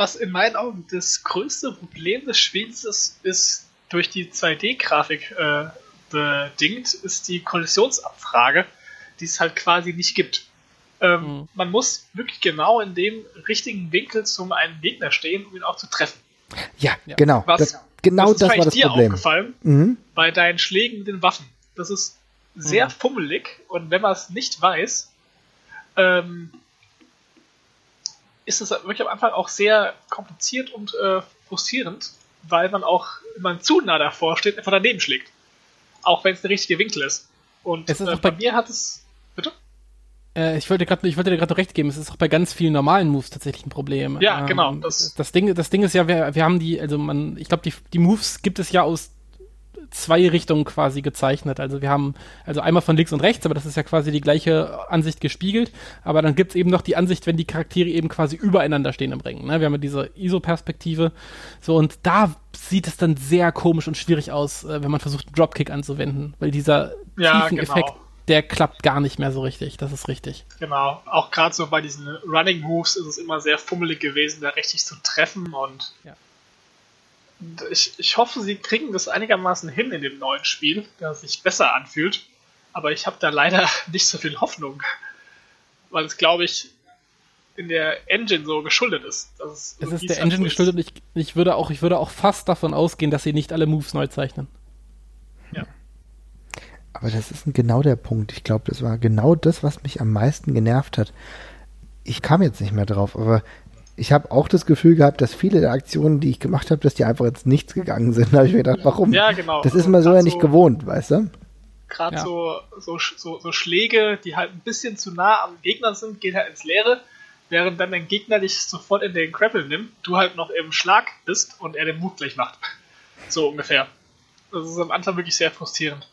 was in meinen Augen das größte Problem des Spiels ist, ist durch die 2D-Grafik äh, bedingt, ist die Kollisionsabfrage, die es halt quasi nicht gibt. Ähm, Mhm. Man muss wirklich genau in dem richtigen Winkel zum einen Gegner stehen, um ihn auch zu treffen. Ja, Ja. genau. Was, das, genau ist das war vielleicht das dir Problem. aufgefallen Mhm. bei deinen Schlägen mit den Waffen. Das ist sehr Mhm. fummelig und wenn man es nicht weiß, ähm, ist es wirklich am Anfang auch sehr kompliziert und äh, frustrierend, weil man auch, wenn man zu nah davor steht, einfach daneben schlägt. Auch wenn es der richtige Winkel ist. Und ist äh, bei bei- mir hat es. Bitte? Äh, ich wollte gerade, ich wollte dir gerade recht geben. Es ist auch bei ganz vielen normalen Moves tatsächlich ein Problem. Ja, genau, Das, das- das Ding, das Ding ist ja, wir, wir haben die, also man, ich glaube, die, die Moves gibt es ja aus zwei Richtungen quasi gezeichnet. Also wir haben, also einmal von links und rechts, aber das ist ja quasi die gleiche Ansicht gespiegelt. Aber dann gibt's eben noch die Ansicht, wenn die Charaktere eben quasi übereinander stehen im Ring. Ne? Wir haben ja diese ISO-Perspektive. So, und da sieht es dann sehr komisch und schwierig aus, äh, wenn man versucht, einen Dropkick anzuwenden. Weil dieser Ja, Tiefeneffekt, genau. der klappt gar nicht mehr so richtig. Das ist richtig. Genau. Auch gerade so bei diesen Running Moves ist es immer sehr fummelig gewesen, da richtig zu treffen und. Ja. Ich, ich hoffe, sie kriegen das einigermaßen hin in dem neuen Spiel, dass es sich besser anfühlt. Aber ich habe da leider nicht so viel Hoffnung. Weil es, glaube ich, in der Engine so geschuldet ist. dass Es irgendwie ist der Engine so geschuldet und ich, ich, würde auch, ich würde auch fast davon ausgehen, dass sie nicht alle Moves neu zeichnen. Aber das ist genau der Punkt. Ich glaube, das war genau das, was mich am meisten genervt hat. Ich kam jetzt nicht mehr drauf, aber ich habe auch das Gefühl gehabt, dass viele der Aktionen, die ich gemacht habe, dass die einfach ins Nichts gegangen sind. Da habe ich mir gedacht, warum? Ja, genau. Das ist man so ja nicht gewohnt, weißt du? Gerade Ja. so, so, so, so Schläge, die halt ein bisschen zu nah am Gegner sind, gehen halt ins Leere, während dann dein Gegner dich sofort in den Grapple nimmt, du halt noch im Schlag bist und er den Move gleich macht. So ungefähr. Das ist am Anfang wirklich sehr frustrierend.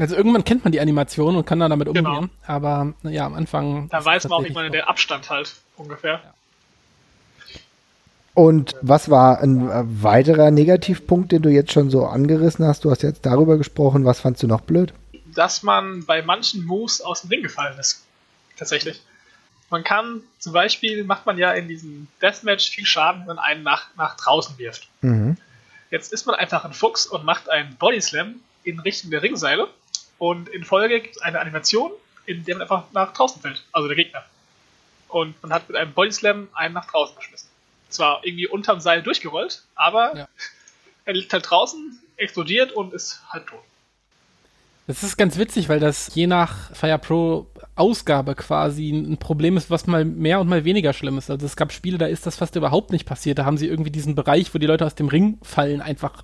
Also irgendwann kennt man die Animation und kann dann damit umgehen. Genau. Aber ja, am Anfang. Da weiß man auch irgendwann der Abstand halt ungefähr. Ja. Und was war ein äh, weiterer Negativpunkt, den du jetzt schon so angerissen hast? Du hast jetzt darüber gesprochen. Was fandst du noch blöd? Dass man bei manchen Moves aus dem Ring gefallen ist. Tatsächlich. Man kann, zum Beispiel macht man ja in diesem Deathmatch viel Schaden, wenn man einen nach, nach draußen wirft. Mhm. Jetzt ist man einfach ein Fuchs und macht einen Bodyslam in Richtung der Ringseile. Und in Folge gibt es eine Animation, in der man einfach nach draußen fällt. Also der Gegner. Und man hat mit einem Bodyslam einen nach draußen geschmissen zwar irgendwie unterm Seil durchgerollt, aber ja. er liegt halt draußen, explodiert und ist halt tot. Das ist ganz witzig, weil das je nach Fire Pro Ausgabe quasi ein Problem ist, was mal mehr und mal weniger schlimm ist. Also es gab Spiele, da ist das fast überhaupt nicht passiert. Da haben sie irgendwie diesen Bereich, wo die Leute aus dem Ring fallen, einfach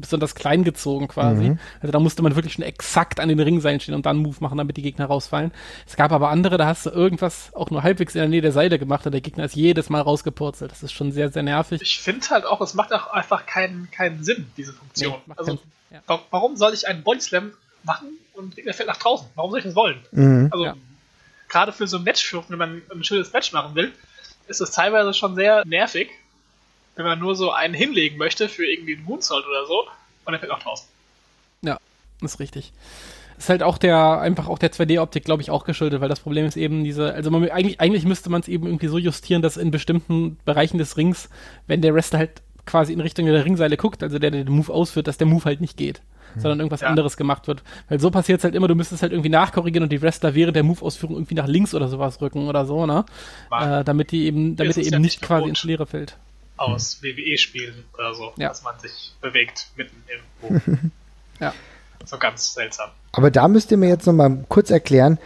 besonders klein gezogen quasi. Mhm. Also da musste man wirklich schon exakt an den Ringseilen stehen und dann einen Move machen, damit die Gegner rausfallen. Es gab aber andere, da hast du irgendwas auch nur halbwegs in der Nähe der Seite gemacht und der Gegner ist jedes Mal rausgepurzelt. Das ist schon sehr, sehr nervig. Ich finde halt auch, es macht auch einfach keinen, keinen Sinn, diese Funktion. Nee, also, ja. warum soll ich einen Bodyslam machen und der Gegner fällt nach draußen? Warum soll ich das wollen? Mhm. Also, ja. gerade für so ein Match, wenn man ein schönes Match machen will, ist es teilweise schon sehr nervig, wenn man nur so einen hinlegen möchte für irgendwie einen Moonsault oder so, und er fällt auch draußen. Ja, ist richtig. Ist halt auch der, einfach auch der 2D-Optik, glaube ich, auch geschuldet, weil das Problem ist eben diese, also man, eigentlich, eigentlich müsste man es eben irgendwie so justieren, dass in bestimmten Bereichen des Rings, wenn der Wrestler halt quasi in Richtung der Ringseile guckt, also der, der den Move ausführt, dass der Move halt nicht geht, hm. sondern irgendwas ja. anderes gemacht wird. Weil so passiert es halt immer, du müsstest halt irgendwie nachkorrigieren und die Wrestler während der Move-Ausführung irgendwie nach links oder sowas rücken oder so, ne? Äh, damit die eben, damit er eben ja nicht quasi ins Leere fällt aus WWE-Spielen oder so, ja. dass man sich bewegt mitten im Buch. ja. So ganz seltsam. Aber da müsst ihr mir jetzt nochmal kurz erklären,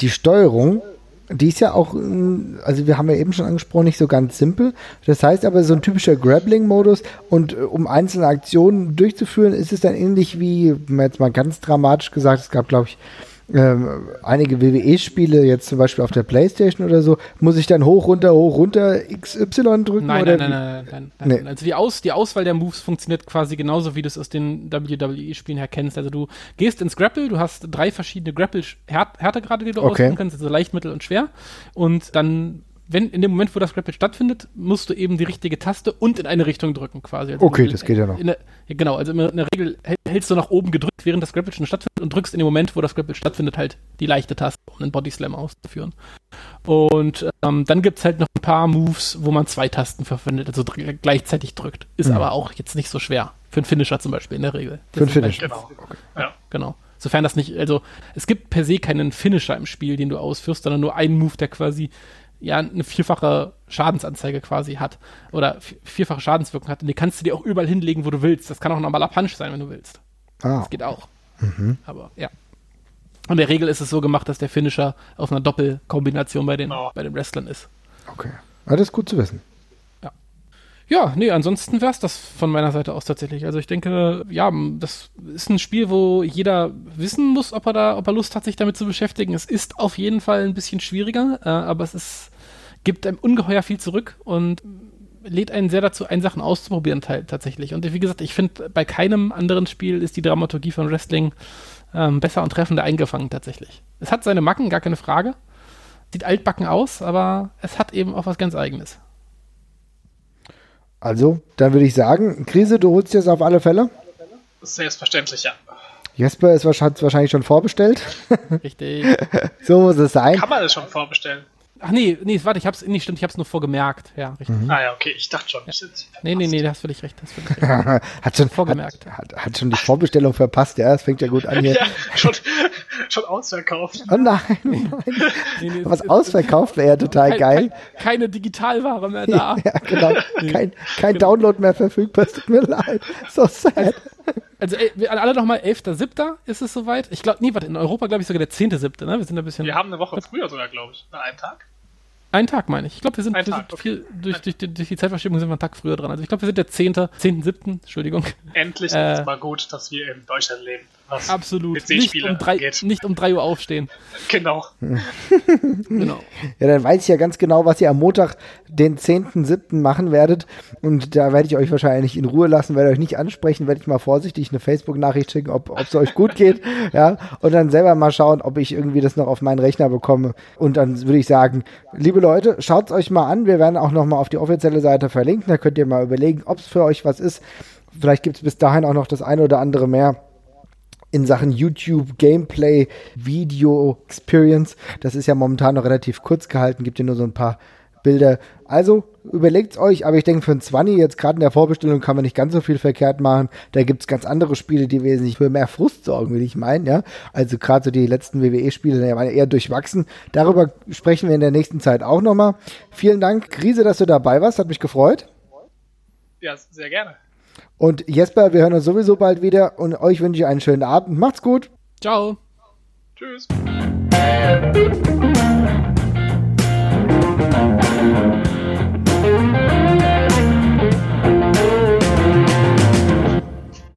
die Steuerung, die ist ja auch, also wir haben ja eben schon angesprochen, nicht so ganz simpel. Das heißt aber so ein typischer Grappling-Modus und äh, um einzelne Aktionen durchzuführen, ist es dann ähnlich wie, jetzt mal ganz dramatisch gesagt, es gab glaube ich ähm, einige WWE-Spiele, jetzt zum Beispiel auf der Playstation oder so, muss ich dann hoch, runter, hoch, runter XY drücken? Nein, oder nein, nein, nein, nein, nein, nee. Also die, Aus, die Auswahl der Moves funktioniert quasi genauso, wie du es aus den WWE-Spielen her kennst. Also du gehst ins Grapple, du hast drei verschiedene Grapple-Härtegrade, die du okay. auswählen kannst, also leicht, mittel und schwer. Und dann wenn in dem Moment, wo das Grapple stattfindet, musst du eben die richtige Taste und in eine Richtung drücken quasi. Also okay, das geht ja noch. Der, genau, also in der Regel hältst du nach oben gedrückt, während das Grapple schon stattfindet und drückst in dem Moment, wo das Grapple stattfindet, halt die leichte Taste, um einen Body Slam auszuführen. Und ähm, dann es halt noch ein paar Moves, wo man zwei Tasten verwendet, also gleichzeitig drückt. Ist mhm. aber auch jetzt nicht so schwer. Für einen Finisher zum Beispiel in der Regel. Für einen Finisher. Genau. Okay. Ja. genau. Sofern das nicht, also es gibt per se keinen Finisher im Spiel, den du ausführst, sondern nur einen Move, der quasi ja eine vierfache Schadensanzeige quasi hat oder vierfache Schadenswirkung hat. Und die kannst du dir auch überall hinlegen, wo du willst. Das kann auch ein normaler Punch sein, wenn du willst. Ah. Das geht auch. Mhm. Aber ja. Und in der Regel ist es so gemacht, dass der Finisher auf einer Doppelkombination bei den, oh. bei den Wrestlern ist. Okay. Aber das ist gut zu wissen. Ja. Nee, ansonsten wäre es das von meiner Seite aus tatsächlich. Also ich denke, ja, das ist ein Spiel, wo jeder wissen muss, ob er da, ob er Lust hat, sich damit zu beschäftigen. Es ist auf jeden Fall ein bisschen schwieriger, äh, aber es ist gibt einem ungeheuer viel zurück und lädt einen sehr dazu ein, Sachen auszuprobieren tatsächlich. Und wie gesagt, ich finde, bei keinem anderen Spiel ist die Dramaturgie von Wrestling ähm, besser und treffender eingefangen tatsächlich. Es hat seine Macken, gar keine Frage. Sieht altbacken aus, aber es hat eben auch was ganz Eigenes. Also, dann würde ich sagen, Krise, du holst jetzt auf alle Fälle? Selbstverständlich, ja. Jesper ist wahrscheinlich schon vorbestellt. Richtig. so muss es sein. Kann man es schon vorbestellen? Ach nee, nee, warte, ich hab's, nee, stimmt, ich hab's nur vorgemerkt. Ja, richtig. Mhm. Ah ja, okay, ich dachte schon. Ja. Nee, nee, nee, da hast völlig recht. Hast völlig recht. hat schon vorgemerkt. Hat, hat, hat, schon die Vorbestellung verpasst, ja, es fängt ja gut an hier. ja, schon, schon ausverkauft. Oh nein, oh nein. Nee, nee, Was ausverkauft wäre ja total kein, geil. Kein, keine Digitalware mehr da. ja, genau. Kein, kein Download mehr verfügbar, es tut mir leid. So sad. Also, also alle nochmal, 11.7. ist es soweit. Ich glaube, nee, warte, in Europa glaube ich sogar der 10.7., ne? Wir sind ein bisschen. Wir haben eine Woche früher sogar, glaube ich. An einem Tag. Ein Tag meine ich. Ich glaube, wir sind, wir sind okay. viel, durch, durch, die, durch, die Zeitverschiebung sind wir einen Tag früher dran. Also ich glaube, wir sind der 10. 10.7. Entschuldigung. Endlich äh, ist es mal gut, dass wir in Deutschland leben. Was Absolut. Nicht um, drei, nicht um 3 Uhr aufstehen. Genau. Genau. Ja, dann weiß ich ja ganz genau, was ihr am Montag, den 10.7. machen werdet. Und da werde ich euch wahrscheinlich in Ruhe lassen, werde euch nicht ansprechen, werde ich mal vorsichtig eine Facebook-Nachricht schicken, ob es euch gut geht. ja, und dann selber mal schauen, ob ich irgendwie das noch auf meinen Rechner bekomme. Und dann würde ich sagen, liebe Leute, schaut es euch mal an. Wir werden auch noch mal auf die offizielle Seite verlinken. Da könnt ihr mal überlegen, ob es für euch was ist. Vielleicht gibt es bis dahin auch noch das eine oder andere mehr in Sachen YouTube Gameplay Video Experience. Das ist ja momentan noch relativ kurz gehalten, gibt ja nur so ein paar Bilder. Also überlegt's euch, aber ich denke für ein 20 jetzt gerade in der Vorbestellung kann man nicht ganz so viel verkehrt machen. Da gibt's ganz andere Spiele, die wesentlich für mehr Frust sorgen, will ich meinen, ja. Also gerade so die letzten WWE-Spiele, die waren eher durchwachsen. Darüber sprechen wir in der nächsten Zeit auch nochmal. Vielen Dank, Krise, dass du dabei warst, hat mich gefreut. Ja, sehr gerne. Und Jesper, wir hören uns sowieso bald wieder und euch wünsche ich einen schönen Abend. Macht's gut. Ciao. Tschüss.